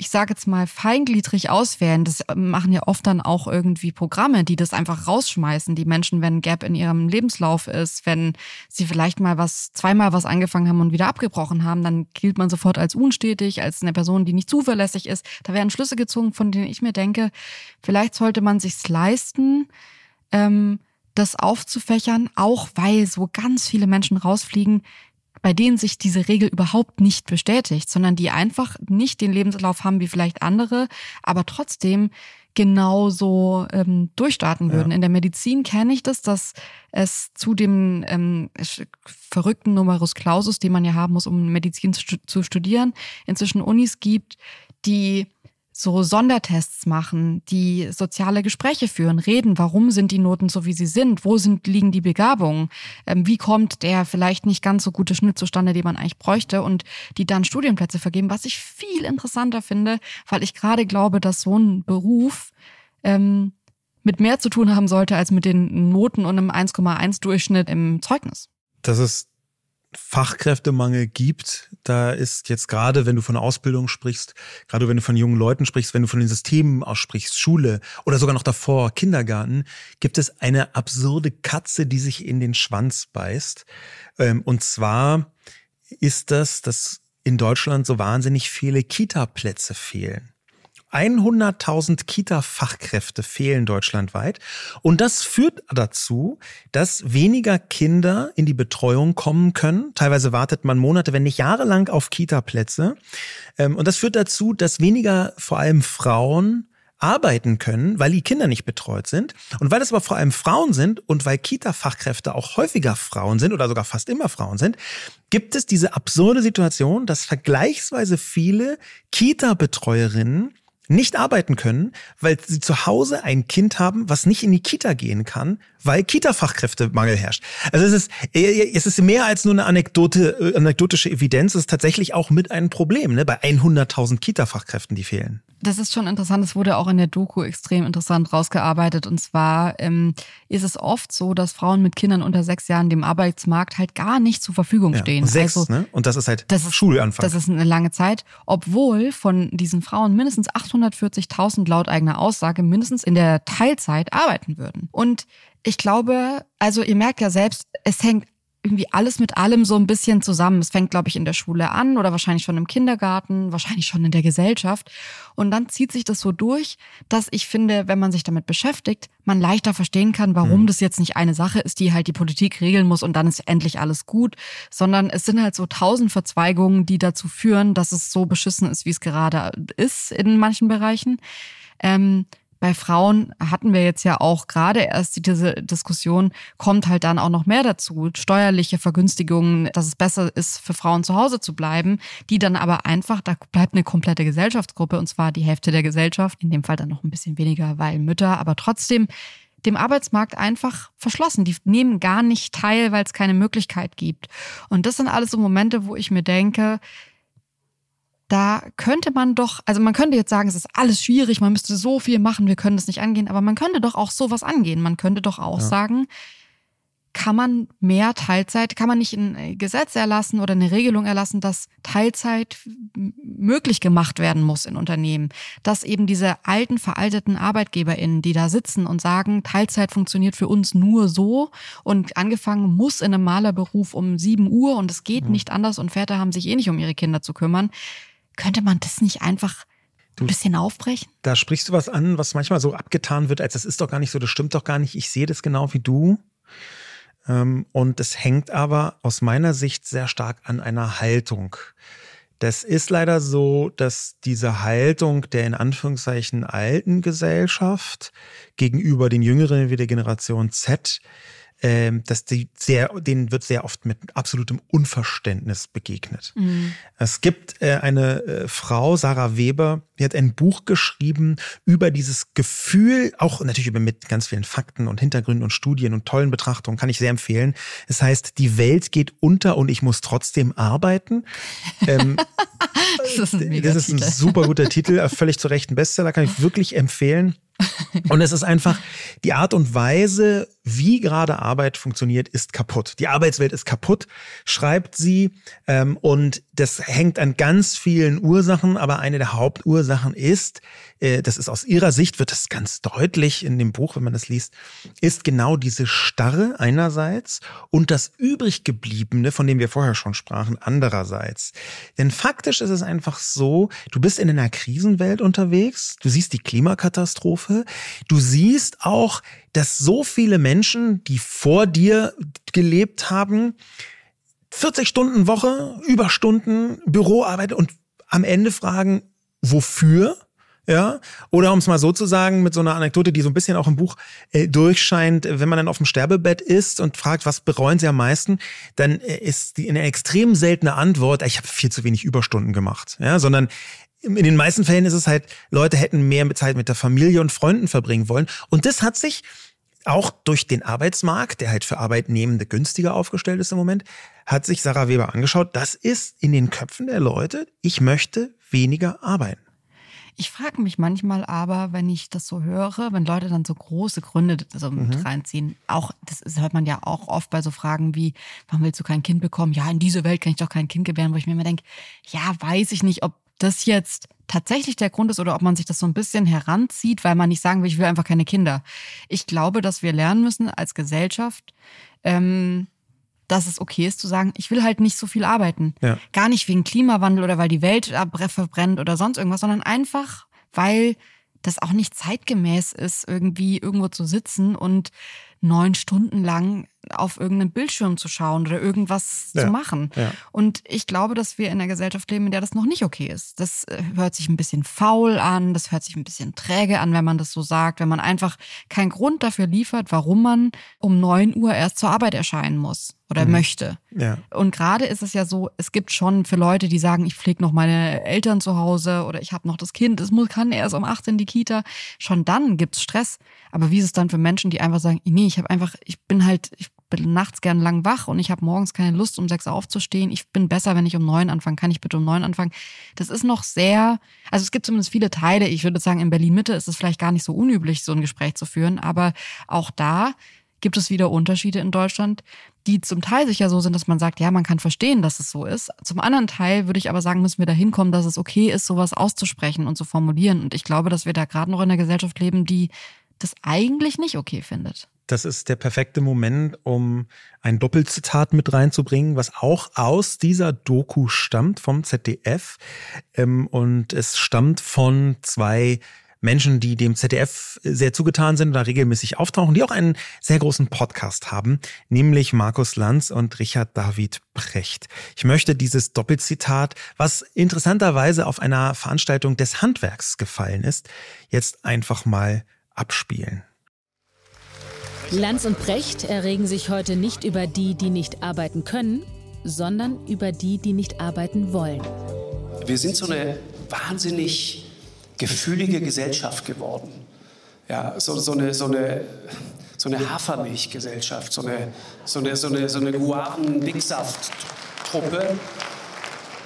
Speaker 1: ich sage jetzt mal, feingliedrig auswählen. Das machen ja oft dann auch irgendwie Programme, die das einfach rausschmeißen. Die Menschen, wenn ein Gap in ihrem Lebenslauf ist, wenn sie vielleicht mal was, zweimal was angefangen haben und wieder abgebrochen haben, dann gilt man sofort als unstetig, als eine Person, die nicht zuverlässig ist. Da werden Schlüsse gezogen, von denen ich mir denke, vielleicht sollte man sich's leisten, ähm, das aufzufächern, auch weil so ganz viele Menschen rausfliegen, bei denen sich diese Regel überhaupt nicht bestätigt, sondern die einfach nicht den Lebenslauf haben wie vielleicht andere, aber trotzdem genauso ähm, durchstarten würden. Ja. In der Medizin kenne ich das, dass es zu dem ähm, verrückten Numerus Clausus, den man ja haben muss, um Medizin zu studieren, inzwischen Unis gibt, die so Sondertests machen, die soziale Gespräche führen, reden, warum sind die Noten so, wie sie sind, wo sind, liegen die Begabungen, ähm, wie kommt der vielleicht nicht ganz so gute Schnitt zustande, den man eigentlich bräuchte und die dann Studienplätze vergeben, was ich viel interessanter finde, weil ich gerade glaube, dass so ein Beruf ähm, mit mehr zu tun haben sollte als mit den Noten und einem 1,1 Durchschnitt im Zeugnis.
Speaker 2: Das ist Fachkräftemangel gibt. Da ist jetzt gerade, wenn du von Ausbildung sprichst, gerade wenn du von jungen Leuten sprichst, wenn du von den Systemen aussprichst, Schule oder sogar noch davor Kindergarten, gibt es eine absurde Katze, die sich in den Schwanz beißt. Ähm, und zwar ist das, dass in Deutschland so wahnsinnig viele Kita-Plätze fehlen. 100.000 Kita-Fachkräfte fehlen deutschlandweit. Und das führt dazu, dass weniger Kinder in die Betreuung kommen können. Teilweise wartet man Monate, wenn nicht jahrelang auf Kita-Plätze. Ähm, und das führt dazu, dass weniger vor allem Frauen arbeiten können, weil die Kinder nicht betreut sind. Und weil es aber vor allem Frauen sind und weil Kita-Fachkräfte auch häufiger Frauen sind oder sogar fast immer Frauen sind, gibt es diese absurde Situation, dass vergleichsweise viele Kita-Betreuerinnen nicht arbeiten können, weil sie zu Hause ein Kind haben, was nicht in die Kita gehen kann, weil Kita-Fachkräftemangel herrscht. Also es ist, es ist mehr als nur eine Anekdote, äh, anekdotische Evidenz, es ist tatsächlich auch mit einem Problem, ne, bei 100.000 Kita-Fachkräften, die fehlen.
Speaker 1: Das ist schon interessant. Es wurde auch in der Doku extrem interessant rausgearbeitet. Und zwar ähm, ist es oft so, dass Frauen mit Kindern unter sechs Jahren dem Arbeitsmarkt halt gar nicht zur Verfügung stehen.
Speaker 2: Ja, sechs, also, ne? Und das ist halt das ist, Schulanfang.
Speaker 1: Das ist eine lange Zeit, obwohl von diesen Frauen mindestens 840.000 laut eigener Aussage mindestens in der Teilzeit arbeiten würden. Und ich glaube, also ihr merkt ja selbst, es hängt irgendwie alles mit allem so ein bisschen zusammen. Es fängt, glaube ich, in der Schule an oder wahrscheinlich schon im Kindergarten, wahrscheinlich schon in der Gesellschaft. Und dann zieht sich das so durch, dass ich finde, wenn man sich damit beschäftigt, man leichter verstehen kann, warum mhm. das jetzt nicht eine Sache ist, die halt die Politik regeln muss und dann ist endlich alles gut, sondern es sind halt so tausend Verzweigungen, die dazu führen, dass es so beschissen ist, wie es gerade ist in manchen Bereichen. Ähm, bei Frauen hatten wir jetzt ja auch gerade erst diese Diskussion, kommt halt dann auch noch mehr dazu. Steuerliche Vergünstigungen, dass es besser ist, für Frauen zu Hause zu bleiben, die dann aber einfach, da bleibt eine komplette Gesellschaftsgruppe und zwar die Hälfte der Gesellschaft, in dem Fall dann noch ein bisschen weniger, weil Mütter, aber trotzdem dem Arbeitsmarkt einfach verschlossen. Die nehmen gar nicht teil, weil es keine Möglichkeit gibt. Und das sind alles so Momente, wo ich mir denke, da könnte man doch, also man könnte jetzt sagen, es ist alles schwierig, man müsste so viel machen, wir können das nicht angehen, aber man könnte doch auch sowas angehen. Man könnte doch auch ja. sagen, kann man mehr Teilzeit, kann man nicht ein Gesetz erlassen oder eine Regelung erlassen, dass Teilzeit möglich gemacht werden muss in Unternehmen, dass eben diese alten, veralteten ArbeitgeberInnen, die da sitzen und sagen, Teilzeit funktioniert für uns nur so und angefangen muss in einem Malerberuf um sieben Uhr und es geht mhm. nicht anders und Väter haben sich eh nicht um ihre Kinder zu kümmern, könnte man das nicht einfach ein bisschen aufbrechen?
Speaker 2: Da sprichst du was an, was manchmal so abgetan wird, als das ist doch gar nicht so, das stimmt doch gar nicht, ich sehe das genau wie du. Ähm, und es hängt aber aus meiner Sicht sehr stark an einer Haltung. Das ist leider so, dass diese Haltung der in Anführungszeichen alten Gesellschaft gegenüber den Jüngeren wie der Generation Z ähm, dass die sehr, denen wird sehr oft mit absolutem Unverständnis begegnet. Mhm. Es gibt äh, eine äh, Frau, Sarah Weber, die hat ein Buch geschrieben über dieses Gefühl, auch natürlich über mit ganz vielen Fakten und Hintergründen und Studien und tollen Betrachtungen, kann ich sehr empfehlen. Es heißt, die Welt geht unter und ich muss trotzdem arbeiten. ähm, [laughs] das ist ein, das ist ein super guter [laughs] Titel, völlig zu Recht ein Bestseller, kann ich wirklich empfehlen. Und es ist einfach die Art und Weise, wie gerade Arbeit funktioniert, ist kaputt. Die Arbeitswelt ist kaputt, schreibt sie. Ähm, und das hängt an ganz vielen Ursachen, aber eine der Hauptursachen ist, äh, das ist aus ihrer Sicht, wird das ganz deutlich in dem Buch, wenn man das liest, ist genau diese Starre einerseits und das übriggebliebene, von dem wir vorher schon sprachen, andererseits. Denn faktisch ist es einfach so, du bist in einer Krisenwelt unterwegs, du siehst die Klimakatastrophe, du siehst auch, dass so viele Menschen, die vor dir gelebt haben, 40 Stunden Woche, Überstunden, Büroarbeit und am Ende fragen, wofür? Ja, oder um es mal so zu sagen, mit so einer Anekdote, die so ein bisschen auch im Buch äh, durchscheint, wenn man dann auf dem Sterbebett ist und fragt, was bereuen Sie am meisten, dann äh, ist die eine extrem seltene Antwort, ich habe viel zu wenig Überstunden gemacht, ja, sondern in den meisten Fällen ist es halt, Leute hätten mehr Zeit mit der Familie und Freunden verbringen wollen. Und das hat sich auch durch den Arbeitsmarkt, der halt für Arbeitnehmende günstiger aufgestellt ist im Moment, hat sich Sarah Weber angeschaut, das ist in den Köpfen der Leute, ich möchte weniger arbeiten.
Speaker 1: Ich frage mich manchmal aber, wenn ich das so höre, wenn Leute dann so große Gründe so mit mhm. reinziehen, auch, das hört man ja auch oft bei so Fragen wie, warum willst du kein Kind bekommen? Ja, in dieser Welt kann ich doch kein Kind gebären, wo ich mir immer denke, ja, weiß ich nicht, ob das jetzt tatsächlich der Grund ist oder ob man sich das so ein bisschen heranzieht, weil man nicht sagen will, ich will einfach keine Kinder. Ich glaube, dass wir lernen müssen als Gesellschaft, ähm, dass es okay ist zu sagen, ich will halt nicht so viel arbeiten. Ja. Gar nicht wegen Klimawandel oder weil die Welt verbrennt oder sonst irgendwas, sondern einfach, weil das auch nicht zeitgemäß ist, irgendwie irgendwo zu sitzen und neun Stunden lang auf irgendeinen Bildschirm zu schauen oder irgendwas ja, zu machen. Ja. Und ich glaube, dass wir in einer Gesellschaft leben, in der das noch nicht okay ist. Das äh, hört sich ein bisschen faul an, das hört sich ein bisschen träge an, wenn man das so sagt, wenn man einfach keinen Grund dafür liefert, warum man um neun Uhr erst zur Arbeit erscheinen muss oder mhm. möchte. Ja. Und gerade ist es ja so, es gibt schon für Leute, die sagen, ich pflege noch meine Eltern zu Hause oder ich habe noch das Kind, es muss, kann erst um acht in die Kita. Schon dann gibt's Stress. Aber wie ist es dann für Menschen, die einfach sagen, nee, ich habe einfach, ich bin halt, ich bin nachts gern lang wach und ich habe morgens keine Lust, um sechs aufzustehen. Ich bin besser, wenn ich um neun anfange. Kann ich bitte um neun anfangen? Das ist noch sehr, also es gibt zumindest viele Teile. Ich würde sagen, in Berlin Mitte ist es vielleicht gar nicht so unüblich, so ein Gespräch zu führen. Aber auch da gibt es wieder Unterschiede in Deutschland, die zum Teil sicher so sind, dass man sagt, ja, man kann verstehen, dass es so ist. Zum anderen Teil würde ich aber sagen, müssen wir dahin kommen, dass es okay ist, sowas auszusprechen und zu formulieren. Und ich glaube, dass wir da gerade noch in einer Gesellschaft leben, die das eigentlich nicht okay findet.
Speaker 2: Das ist der perfekte Moment, um ein Doppelzitat mit reinzubringen, was auch aus dieser Doku stammt vom ZDF. Ähm, und es stammt von zwei Menschen, die dem ZDF sehr zugetan sind oder regelmäßig auftauchen, die auch einen sehr großen Podcast haben, nämlich Markus Lanz und Richard David Brecht. Ich möchte dieses Doppelzitat, was interessanterweise auf einer Veranstaltung des Handwerks gefallen ist, jetzt einfach mal abspielen.
Speaker 3: Lanz und Brecht erregen sich heute nicht über die, die nicht arbeiten können, sondern über die, die nicht arbeiten wollen.
Speaker 4: Wir sind so eine wahnsinnig gefühlige Gesellschaft geworden. Ja, so, so eine, so eine, so eine Hafermilchgesellschaft, so eine, so eine, so eine, so eine Guaren-Dicksaft-Truppe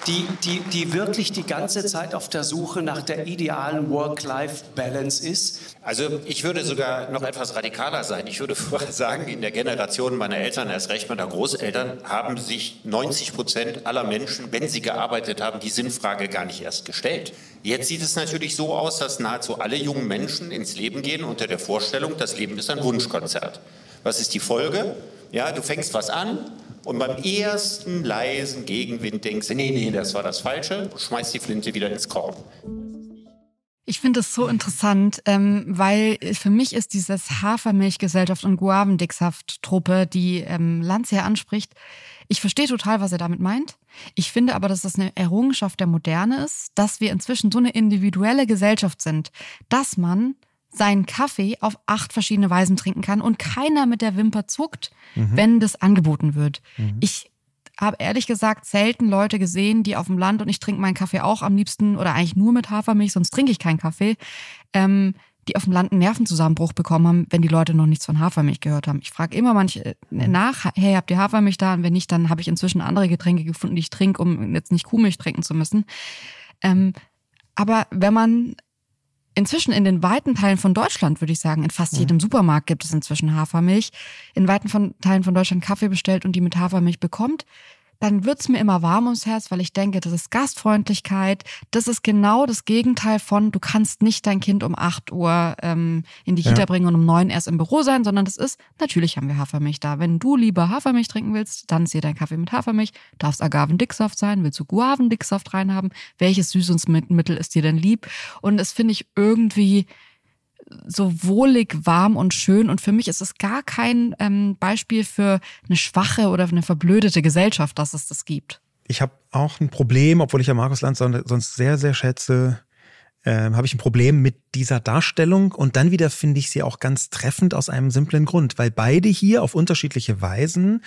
Speaker 4: die, die, die wirklich die ganze Zeit auf der Suche nach der idealen Work-Life-Balance ist.
Speaker 5: Also ich würde sogar noch etwas radikaler sein. Ich würde sagen, in der Generation meiner Eltern, erst recht meiner Großeltern, haben sich 90 Prozent aller Menschen, wenn sie gearbeitet haben, die Sinnfrage gar nicht erst gestellt. Jetzt sieht es natürlich so aus, dass nahezu alle jungen Menschen ins Leben gehen unter der Vorstellung, das Leben ist ein Wunschkonzert. Was ist die Folge? Ja, du fängst was an, und beim ersten leisen Gegenwind denkst du, nee, nee, das war das Falsche, schmeißt die Flinte wieder ins Korn.
Speaker 1: Ich finde es so interessant, ähm, weil für mich ist dieses Hafermilchgesellschaft und Guavendicksaft-Truppe, die ähm, Lanz hier anspricht, ich verstehe total, was er damit meint. Ich finde aber, dass das eine Errungenschaft der Moderne ist, dass wir inzwischen so eine individuelle Gesellschaft sind, dass man seinen Kaffee auf acht verschiedene Weisen trinken kann und keiner mit der Wimper zuckt, mhm. wenn das angeboten wird. Mhm. Ich habe ehrlich gesagt selten Leute gesehen, die auf dem Land und ich trinke meinen Kaffee auch am liebsten oder eigentlich nur mit Hafermilch, sonst trinke ich keinen Kaffee, ähm, die auf dem Land einen Nervenzusammenbruch bekommen haben, wenn die Leute noch nichts von Hafermilch gehört haben. Ich frage immer manche äh, nach, hey, habt ihr Hafermilch da? Und wenn nicht, dann habe ich inzwischen andere Getränke gefunden, die ich trinke, um jetzt nicht Kuhmilch trinken zu müssen. Ähm, aber wenn man inzwischen in den weiten Teilen von Deutschland, würde ich sagen, in fast jedem Supermarkt gibt es inzwischen Hafermilch, in weiten von, Teilen von Deutschland Kaffee bestellt und die mit Hafermilch bekommt, dann wird's mir immer warm ums Herz, weil ich denke, das ist Gastfreundlichkeit. Das ist genau das Gegenteil von, du kannst nicht dein Kind um 8 Uhr ähm, in die Kita ja. bringen und um 9 erst im Büro sein, sondern das ist, natürlich haben wir Hafermilch da. Wenn du lieber Hafermilch trinken willst, dann ist hier dein Kaffee mit Hafermilch. Darf es Agavendicksaft sein? Willst du Guavendicksaft reinhaben? Welches Süßungsmittel ist dir denn lieb? Und das finde ich irgendwie so wohlig, warm und schön. Und für mich ist es gar kein ähm, Beispiel für eine schwache oder eine verblödete Gesellschaft, dass es das gibt.
Speaker 2: Ich habe auch ein Problem, obwohl ich ja Markus Lanz sonst sehr, sehr schätze, äh, habe ich ein Problem mit dieser Darstellung. Und dann wieder finde ich sie auch ganz treffend aus einem simplen Grund, weil beide hier auf unterschiedliche Weisen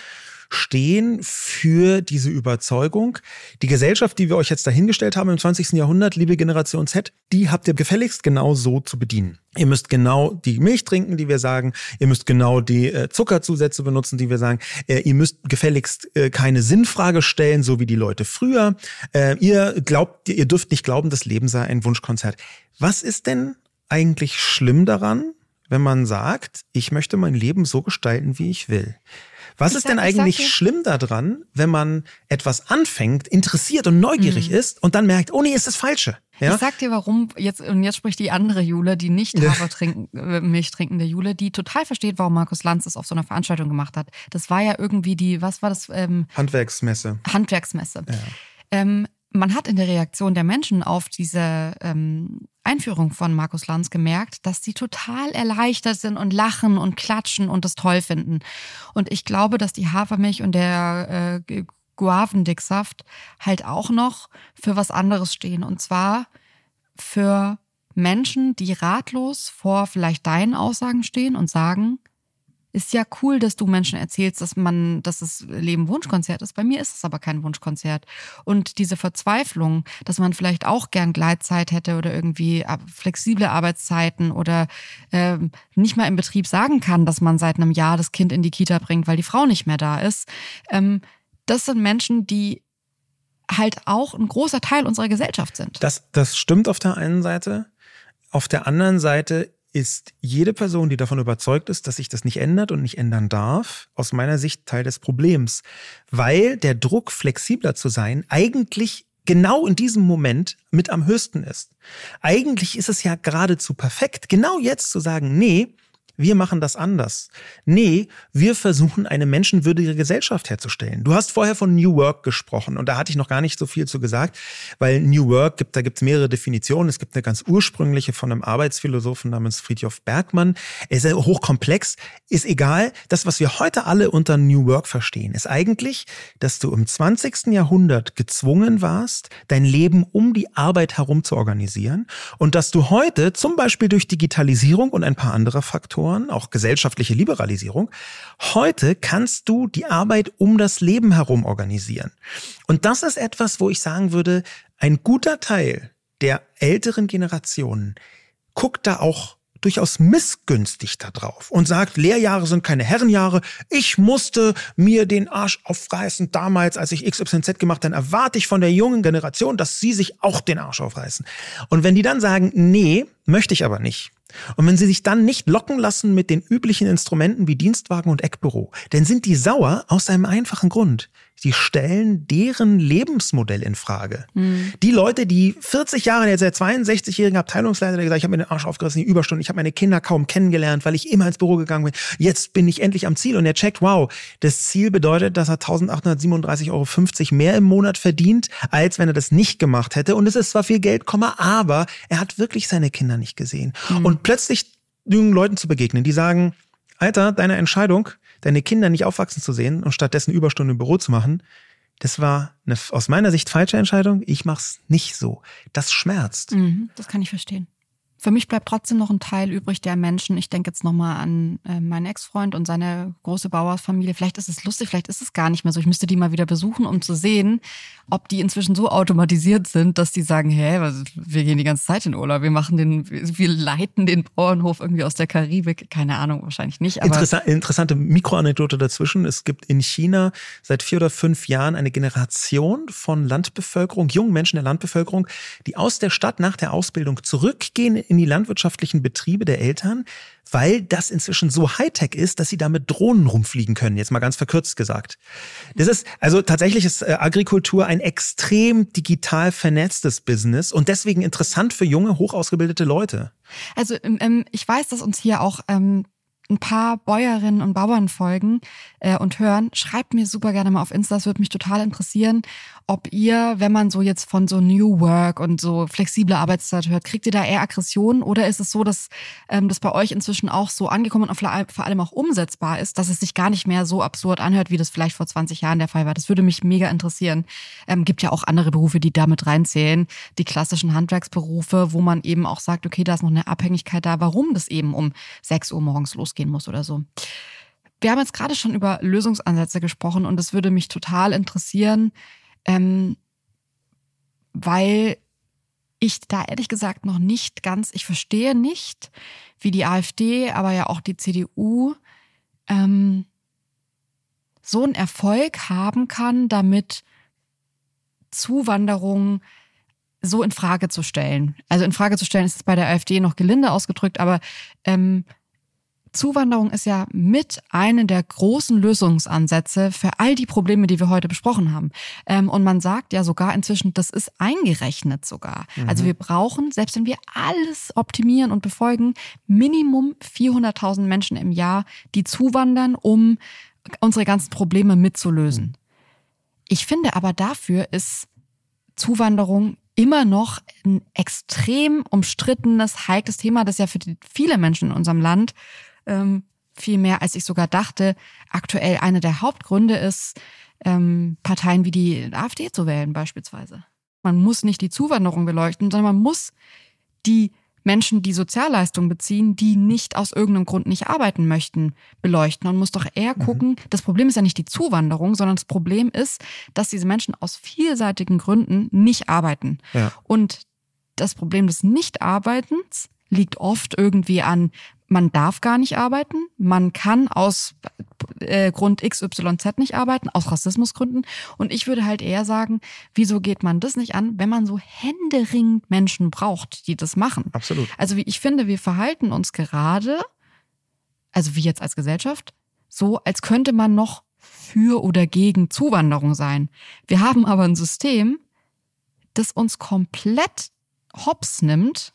Speaker 2: stehen für diese Überzeugung. Die Gesellschaft, die wir euch jetzt dahingestellt haben im 20. Jahrhundert, liebe Generation Z, die habt ihr gefälligst genau so zu bedienen. Ihr müsst genau die Milch trinken, die wir sagen. Ihr müsst genau die äh, Zuckerzusätze benutzen, die wir sagen. Äh, ihr müsst gefälligst äh, keine Sinnfrage stellen, so wie die Leute früher. Äh, ihr glaubt, ihr dürft nicht glauben, das Leben sei ein Wunschkonzert. Was ist denn eigentlich schlimm daran, wenn man sagt, ich möchte mein Leben so gestalten, wie ich will? Was ich ist sag, denn eigentlich schlimm daran, wenn man etwas anfängt, interessiert und neugierig mhm. ist und dann merkt, oh nee, ist das Falsche?
Speaker 1: Ja? Ich sag dir warum, jetzt, und jetzt spricht die andere Jule, die nicht Hafermilch äh, trinkende Jule, die total versteht, warum Markus Lanz es auf so einer Veranstaltung gemacht hat. Das war ja irgendwie die, was war das?
Speaker 2: Ähm, Handwerksmesse.
Speaker 1: Handwerksmesse. Ja. Ähm, man hat in der Reaktion der Menschen auf diese ähm, Einführung von Markus Lanz gemerkt, dass sie total erleichtert sind und lachen und klatschen und das toll finden. Und ich glaube, dass die Hafermilch und der äh, Guavendicksaft halt auch noch für was anderes stehen. Und zwar für Menschen, die ratlos vor vielleicht deinen Aussagen stehen und sagen, ist ja cool, dass du Menschen erzählst, dass man, dass das Leben Wunschkonzert ist. Bei mir ist es aber kein Wunschkonzert. Und diese Verzweiflung, dass man vielleicht auch gern Gleitzeit hätte oder irgendwie flexible Arbeitszeiten oder äh, nicht mal im Betrieb sagen kann, dass man seit einem Jahr das Kind in die Kita bringt, weil die Frau nicht mehr da ist. Ähm, das sind Menschen, die halt auch ein großer Teil unserer Gesellschaft sind.
Speaker 2: Das, das stimmt auf der einen Seite. Auf der anderen Seite ist jede Person, die davon überzeugt ist, dass sich das nicht ändert und nicht ändern darf, aus meiner Sicht Teil des Problems, weil der Druck, flexibler zu sein, eigentlich genau in diesem Moment mit am höchsten ist. Eigentlich ist es ja geradezu perfekt, genau jetzt zu sagen, nee, wir machen das anders. Nee, wir versuchen eine menschenwürdige Gesellschaft herzustellen. Du hast vorher von New Work gesprochen und da hatte ich noch gar nicht so viel zu gesagt, weil New Work gibt, da gibt es mehrere Definitionen. Es gibt eine ganz ursprüngliche von einem Arbeitsphilosophen namens Friedhof Bergmann. Es ist hochkomplex, ist egal. Das, was wir heute alle unter New Work verstehen, ist eigentlich, dass du im 20. Jahrhundert gezwungen warst, dein Leben um die Arbeit herum zu organisieren und dass du heute zum Beispiel durch Digitalisierung und ein paar andere Faktoren Faktoren, auch gesellschaftliche Liberalisierung. Heute kannst du die Arbeit um das Leben herum organisieren. Und das ist etwas, wo ich sagen würde, ein guter Teil der älteren Generationen guckt da auch durchaus missgünstig da drauf und sagt, Lehrjahre sind keine Herrenjahre. Ich musste mir den Arsch aufreißen damals, als ich XYZ gemacht, dann erwarte ich von der jungen Generation, dass sie sich auch den Arsch aufreißen. Und wenn die dann sagen, nee, möchte ich aber nicht, und wenn sie sich dann nicht locken lassen mit den üblichen Instrumenten wie Dienstwagen und Eckbüro, dann sind die sauer aus einem einfachen Grund die stellen deren Lebensmodell in Frage. Mhm. Die Leute, die 40 Jahre, jetzt der 62-jährige Abteilungsleiter, der gesagt, ich habe mir den Arsch aufgerissen, die Überstunden, ich habe meine Kinder kaum kennengelernt, weil ich immer ins Büro gegangen bin. Jetzt bin ich endlich am Ziel und er checkt, wow, das Ziel bedeutet, dass er 1837,50 Euro mehr im Monat verdient, als wenn er das nicht gemacht hätte. Und es ist zwar viel Geld, aber er hat wirklich seine Kinder nicht gesehen. Mhm. Und plötzlich jungen Leuten zu begegnen, die sagen, Alter, deine Entscheidung, deine Kinder nicht aufwachsen zu sehen und stattdessen Überstunden im Büro zu machen, das war eine aus meiner Sicht falsche Entscheidung. Ich mach's nicht so. Das schmerzt.
Speaker 1: Mhm, das kann ich verstehen. Für mich bleibt trotzdem noch ein Teil übrig der Menschen. Ich denke jetzt nochmal an äh, meinen Ex-Freund und seine große Bauersfamilie. Vielleicht ist es lustig, vielleicht ist es gar nicht mehr so. Ich müsste die mal wieder besuchen, um zu sehen, ob die inzwischen so automatisiert sind, dass die sagen, hä, wir gehen die ganze Zeit in Urlaub, wir machen den, wir leiten den Bauernhof irgendwie aus der Karibik. Keine Ahnung, wahrscheinlich nicht.
Speaker 2: Aber Interessa interessante Mikroanekdote dazwischen. Es gibt in China seit vier oder fünf Jahren eine Generation von Landbevölkerung, jungen Menschen der Landbevölkerung, die aus der Stadt nach der Ausbildung zurückgehen in die landwirtschaftlichen Betriebe der Eltern, weil das inzwischen so Hightech ist, dass sie damit Drohnen rumfliegen können, jetzt mal ganz verkürzt gesagt. Das ist, also tatsächlich ist äh, Agrikultur ein extrem digital vernetztes Business und deswegen interessant für junge, hochausgebildete Leute.
Speaker 1: Also ähm, ähm ich weiß, dass uns hier auch ähm, ein paar Bäuerinnen und Bauern folgen äh, und hören, schreibt mir super gerne mal auf Insta. Das würde mich total interessieren, ob ihr, wenn man so jetzt von so New Work und so flexible Arbeitszeit hört, kriegt ihr da eher Aggression oder ist es so, dass ähm, das bei euch inzwischen auch so angekommen und vor allem auch umsetzbar ist, dass es sich gar nicht mehr so absurd anhört, wie das vielleicht vor 20 Jahren der Fall war? Das würde mich mega interessieren. Ähm, gibt ja auch andere Berufe, die damit reinzählen, die klassischen Handwerksberufe, wo man eben auch sagt, okay, da ist noch eine Abhängigkeit da, warum das eben um 6 Uhr morgens losgehen muss oder so. Wir haben jetzt gerade schon über Lösungsansätze gesprochen und es würde mich total interessieren, ähm, weil ich da ehrlich gesagt noch nicht ganz, ich verstehe nicht, wie die AfD, aber ja auch die CDU ähm, so einen Erfolg haben kann, damit Zuwanderung so in Frage zu stellen. Also in Frage zu stellen ist es bei der AfD noch gelinde ausgedrückt, aber ähm, Zuwanderung ist ja mit einer der großen Lösungsansätze für all die Probleme, die wir heute besprochen haben. Ähm, und man sagt ja sogar inzwischen, das ist eingerechnet sogar. Mhm. Also wir brauchen, selbst wenn wir alles optimieren und befolgen, Minimum 400.000 Menschen im Jahr, die zuwandern, um unsere ganzen Probleme mitzulösen. Ich finde aber dafür ist Zuwanderung immer noch ein extrem umstrittenes, heikles Thema, das ja für viele Menschen in unserem Land ähm, viel mehr, als ich sogar dachte, aktuell einer der Hauptgründe ist, ähm, Parteien wie die AfD zu wählen beispielsweise. Man muss nicht die Zuwanderung beleuchten, sondern man muss die Menschen, die Sozialleistungen beziehen, die nicht aus irgendeinem Grund nicht arbeiten möchten, beleuchten. Man muss doch eher mhm. gucken, mhm. das Problem ist ja nicht die Zuwanderung, sondern das Problem ist, dass diese Menschen aus vielseitigen Gründen nicht arbeiten. Ja. Und das Problem des Nichtarbeitens liegt oft irgendwie an man darf gar nicht arbeiten, man kann aus äh, Grund XYZ nicht arbeiten, aus Rassismusgründen. Und ich würde halt eher sagen, wieso geht man das nicht an, wenn man so händeringend Menschen braucht, die das machen?
Speaker 2: Absolut.
Speaker 1: Also wie ich finde, wir verhalten uns gerade, also wie jetzt als Gesellschaft, so als könnte man noch für oder gegen Zuwanderung sein. Wir haben aber ein System, das uns komplett hops nimmt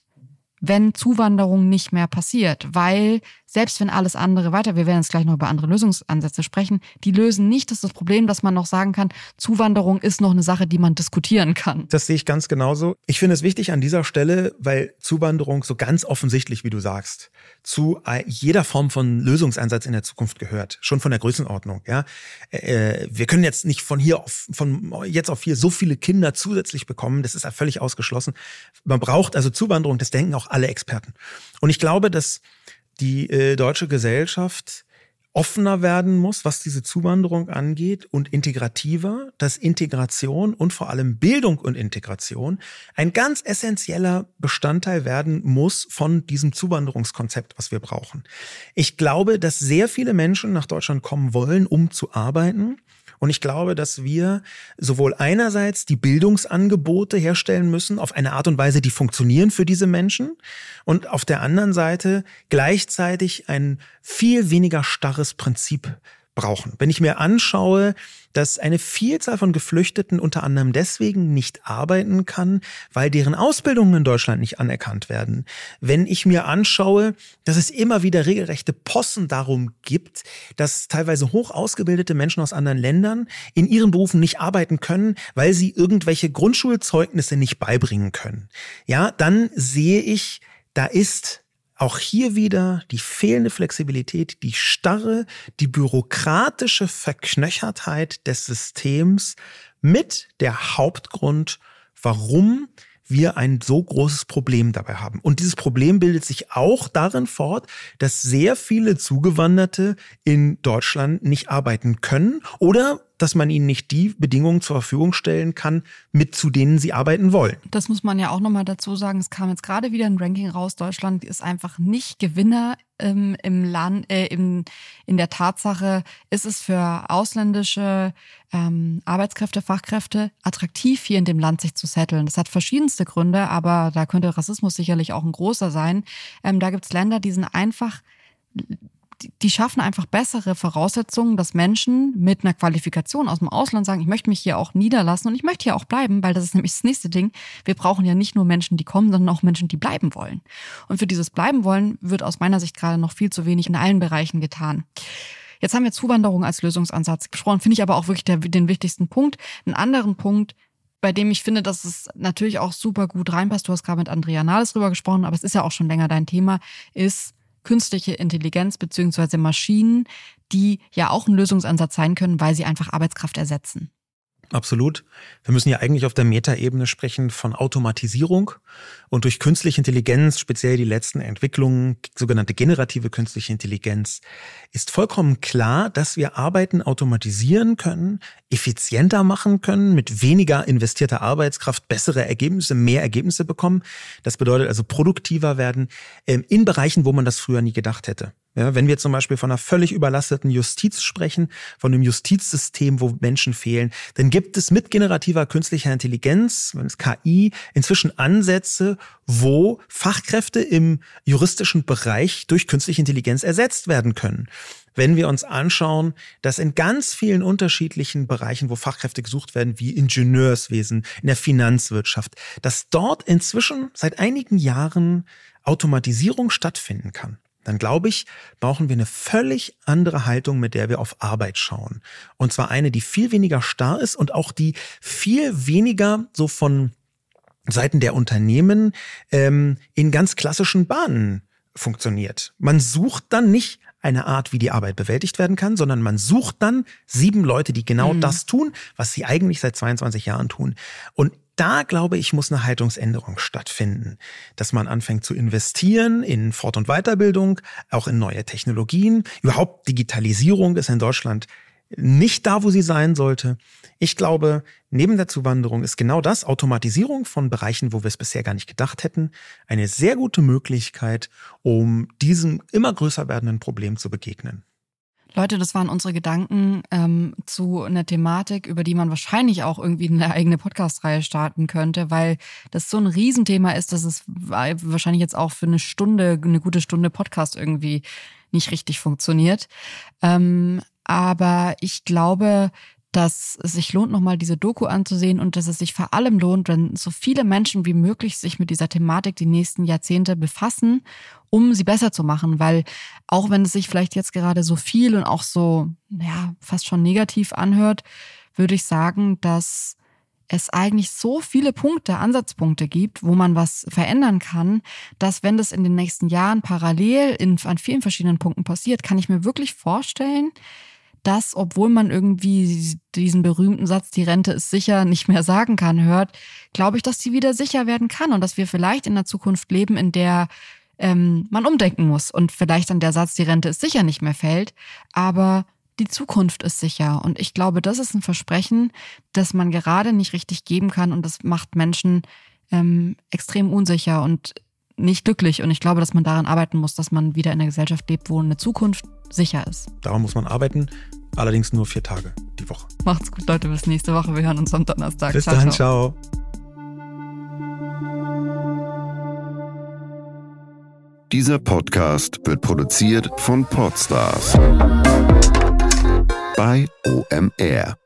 Speaker 1: wenn Zuwanderung nicht mehr passiert, weil selbst wenn alles andere weiter, wir werden jetzt gleich noch über andere Lösungsansätze sprechen, die lösen nicht das, das Problem, dass man noch sagen kann, Zuwanderung ist noch eine Sache, die man diskutieren kann.
Speaker 2: Das sehe ich ganz genauso. Ich finde es wichtig an dieser Stelle, weil Zuwanderung so ganz offensichtlich, wie du sagst, zu jeder Form von Lösungsansatz in der Zukunft gehört, schon von der Größenordnung. Ja, äh, wir können jetzt nicht von hier auf von jetzt auf hier so viele Kinder zusätzlich bekommen. Das ist ja völlig ausgeschlossen. Man braucht also Zuwanderung. Das denken auch alle Experten. Und ich glaube, dass die äh, deutsche Gesellschaft offener werden muss, was diese Zuwanderung angeht und integrativer, dass Integration und vor allem Bildung und Integration ein ganz essentieller Bestandteil werden muss von diesem Zuwanderungskonzept, was wir brauchen. Ich glaube, dass sehr viele Menschen nach Deutschland kommen wollen, um zu arbeiten und ich glaube, dass wir sowohl einerseits die Bildungsangebote herstellen müssen auf eine Art und Weise, die funktionieren für diese Menschen und auf der anderen Seite gleichzeitig ein viel weniger starres Prinzip brauchen. Wenn ich mir anschaue, dass eine Vielzahl von Geflüchteten unter anderem deswegen nicht arbeiten kann, weil deren Ausbildungen in Deutschland nicht anerkannt werden. Wenn ich mir anschaue, dass es immer wieder regelrechte Possen darum gibt, dass teilweise hoch ausgebildete Menschen aus anderen Ländern in ihren Berufen nicht arbeiten können, weil sie irgendwelche Grundschulzeugnisse nicht beibringen können. Ja, dann sehe ich, da ist auch hier wieder die fehlende Flexibilität, die starre, die bürokratische Verknöchertheit des Systems mit der Hauptgrund, warum wir ein so großes Problem dabei haben. Und dieses Problem bildet sich auch darin fort, dass sehr viele Zugewanderte in Deutschland nicht arbeiten können oder dass man ihnen nicht die Bedingungen zur Verfügung stellen kann, mit zu denen sie arbeiten wollen.
Speaker 1: Das muss man ja auch nochmal dazu sagen. Es kam jetzt gerade wieder ein Ranking raus. Deutschland ist einfach nicht Gewinner ähm, im Land, äh, im, in der Tatsache, ist es für ausländische ähm, Arbeitskräfte, Fachkräfte attraktiv, hier in dem Land sich zu setteln. Das hat verschiedenste Gründe, aber da könnte Rassismus sicherlich auch ein großer sein. Ähm, da gibt es Länder, die sind einfach die schaffen einfach bessere Voraussetzungen, dass Menschen mit einer Qualifikation aus dem Ausland sagen, ich möchte mich hier auch niederlassen und ich möchte hier auch bleiben, weil das ist nämlich das nächste Ding. Wir brauchen ja nicht nur Menschen, die kommen, sondern auch Menschen, die bleiben wollen. Und für dieses Bleiben wollen wird aus meiner Sicht gerade noch viel zu wenig in allen Bereichen getan. Jetzt haben wir Zuwanderung als Lösungsansatz gesprochen, finde ich aber auch wirklich der, den wichtigsten Punkt. Einen anderen Punkt, bei dem ich finde, dass es natürlich auch super gut reinpasst, du hast gerade mit Andrea Nahles drüber gesprochen, aber es ist ja auch schon länger dein Thema, ist künstliche Intelligenz beziehungsweise Maschinen, die ja auch ein Lösungsansatz sein können, weil sie einfach Arbeitskraft ersetzen.
Speaker 2: Absolut. Wir müssen ja eigentlich auf der Metaebene sprechen von Automatisierung und durch künstliche Intelligenz, speziell die letzten Entwicklungen, sogenannte generative künstliche Intelligenz, ist vollkommen klar, dass wir Arbeiten automatisieren können, effizienter machen können, mit weniger investierter Arbeitskraft bessere Ergebnisse, mehr Ergebnisse bekommen. Das bedeutet also produktiver werden ähm, in Bereichen, wo man das früher nie gedacht hätte. Ja, wenn wir zum Beispiel von einer völlig überlasteten Justiz sprechen, von einem Justizsystem, wo Menschen fehlen, dann gibt es mit generativer künstlicher Intelligenz, wenn es KI, inzwischen Ansätze, wo Fachkräfte im juristischen Bereich durch künstliche Intelligenz ersetzt werden können. Wenn wir uns anschauen, dass in ganz vielen unterschiedlichen Bereichen, wo Fachkräfte gesucht werden, wie Ingenieurswesen, in der Finanzwirtschaft, dass dort inzwischen seit einigen Jahren Automatisierung stattfinden kann dann glaube ich, brauchen wir eine völlig andere Haltung, mit der wir auf Arbeit schauen. Und zwar eine, die viel weniger starr ist und auch die viel weniger so von Seiten der Unternehmen ähm, in ganz klassischen Bahnen funktioniert. Man sucht dann nicht eine Art, wie die Arbeit bewältigt werden kann, sondern man sucht dann sieben Leute, die genau mhm. das tun, was sie eigentlich seit 22 Jahren tun. Und da glaube ich, muss eine Haltungsänderung stattfinden, dass man anfängt zu investieren in Fort- und Weiterbildung, auch in neue Technologien. Überhaupt Digitalisierung ist in Deutschland nicht da, wo sie sein sollte. Ich glaube, neben der Zuwanderung ist genau das, Automatisierung von Bereichen, wo wir es bisher gar nicht gedacht hätten, eine sehr gute Möglichkeit, um diesem immer größer werdenden Problem zu begegnen.
Speaker 1: Leute, das waren unsere Gedanken ähm, zu einer Thematik, über die man wahrscheinlich auch irgendwie eine eigene Podcast-Reihe starten könnte, weil das so ein Riesenthema ist, dass es wahrscheinlich jetzt auch für eine Stunde, eine gute Stunde Podcast irgendwie nicht richtig funktioniert. Ähm, aber ich glaube, dass es sich lohnt, nochmal diese Doku anzusehen und dass es sich vor allem lohnt, wenn so viele Menschen wie möglich sich mit dieser Thematik die nächsten Jahrzehnte befassen, um sie besser zu machen. Weil auch wenn es sich vielleicht jetzt gerade so viel und auch so, ja, fast schon negativ anhört, würde ich sagen, dass es eigentlich so viele Punkte, Ansatzpunkte gibt, wo man was verändern kann, dass wenn das in den nächsten Jahren parallel in, an vielen verschiedenen Punkten passiert, kann ich mir wirklich vorstellen, dass, obwohl man irgendwie diesen berühmten Satz, die Rente ist sicher, nicht mehr sagen kann, hört, glaube ich, dass sie wieder sicher werden kann und dass wir vielleicht in der Zukunft leben, in der ähm, man umdenken muss und vielleicht dann der Satz, die Rente ist sicher nicht mehr fällt, aber die Zukunft ist sicher. Und ich glaube, das ist ein Versprechen, das man gerade nicht richtig geben kann und das macht Menschen ähm, extrem unsicher und nicht glücklich. Und ich glaube, dass man daran arbeiten muss, dass man wieder in einer Gesellschaft lebt, wo eine Zukunft sicher ist.
Speaker 2: Daran muss man arbeiten, allerdings nur vier Tage die Woche.
Speaker 1: Macht's gut, Leute, bis nächste Woche. Wir hören uns am Donnerstag.
Speaker 2: Bis ciao, dann, ciao. ciao.
Speaker 6: Dieser Podcast wird produziert von Podstars bei OMR.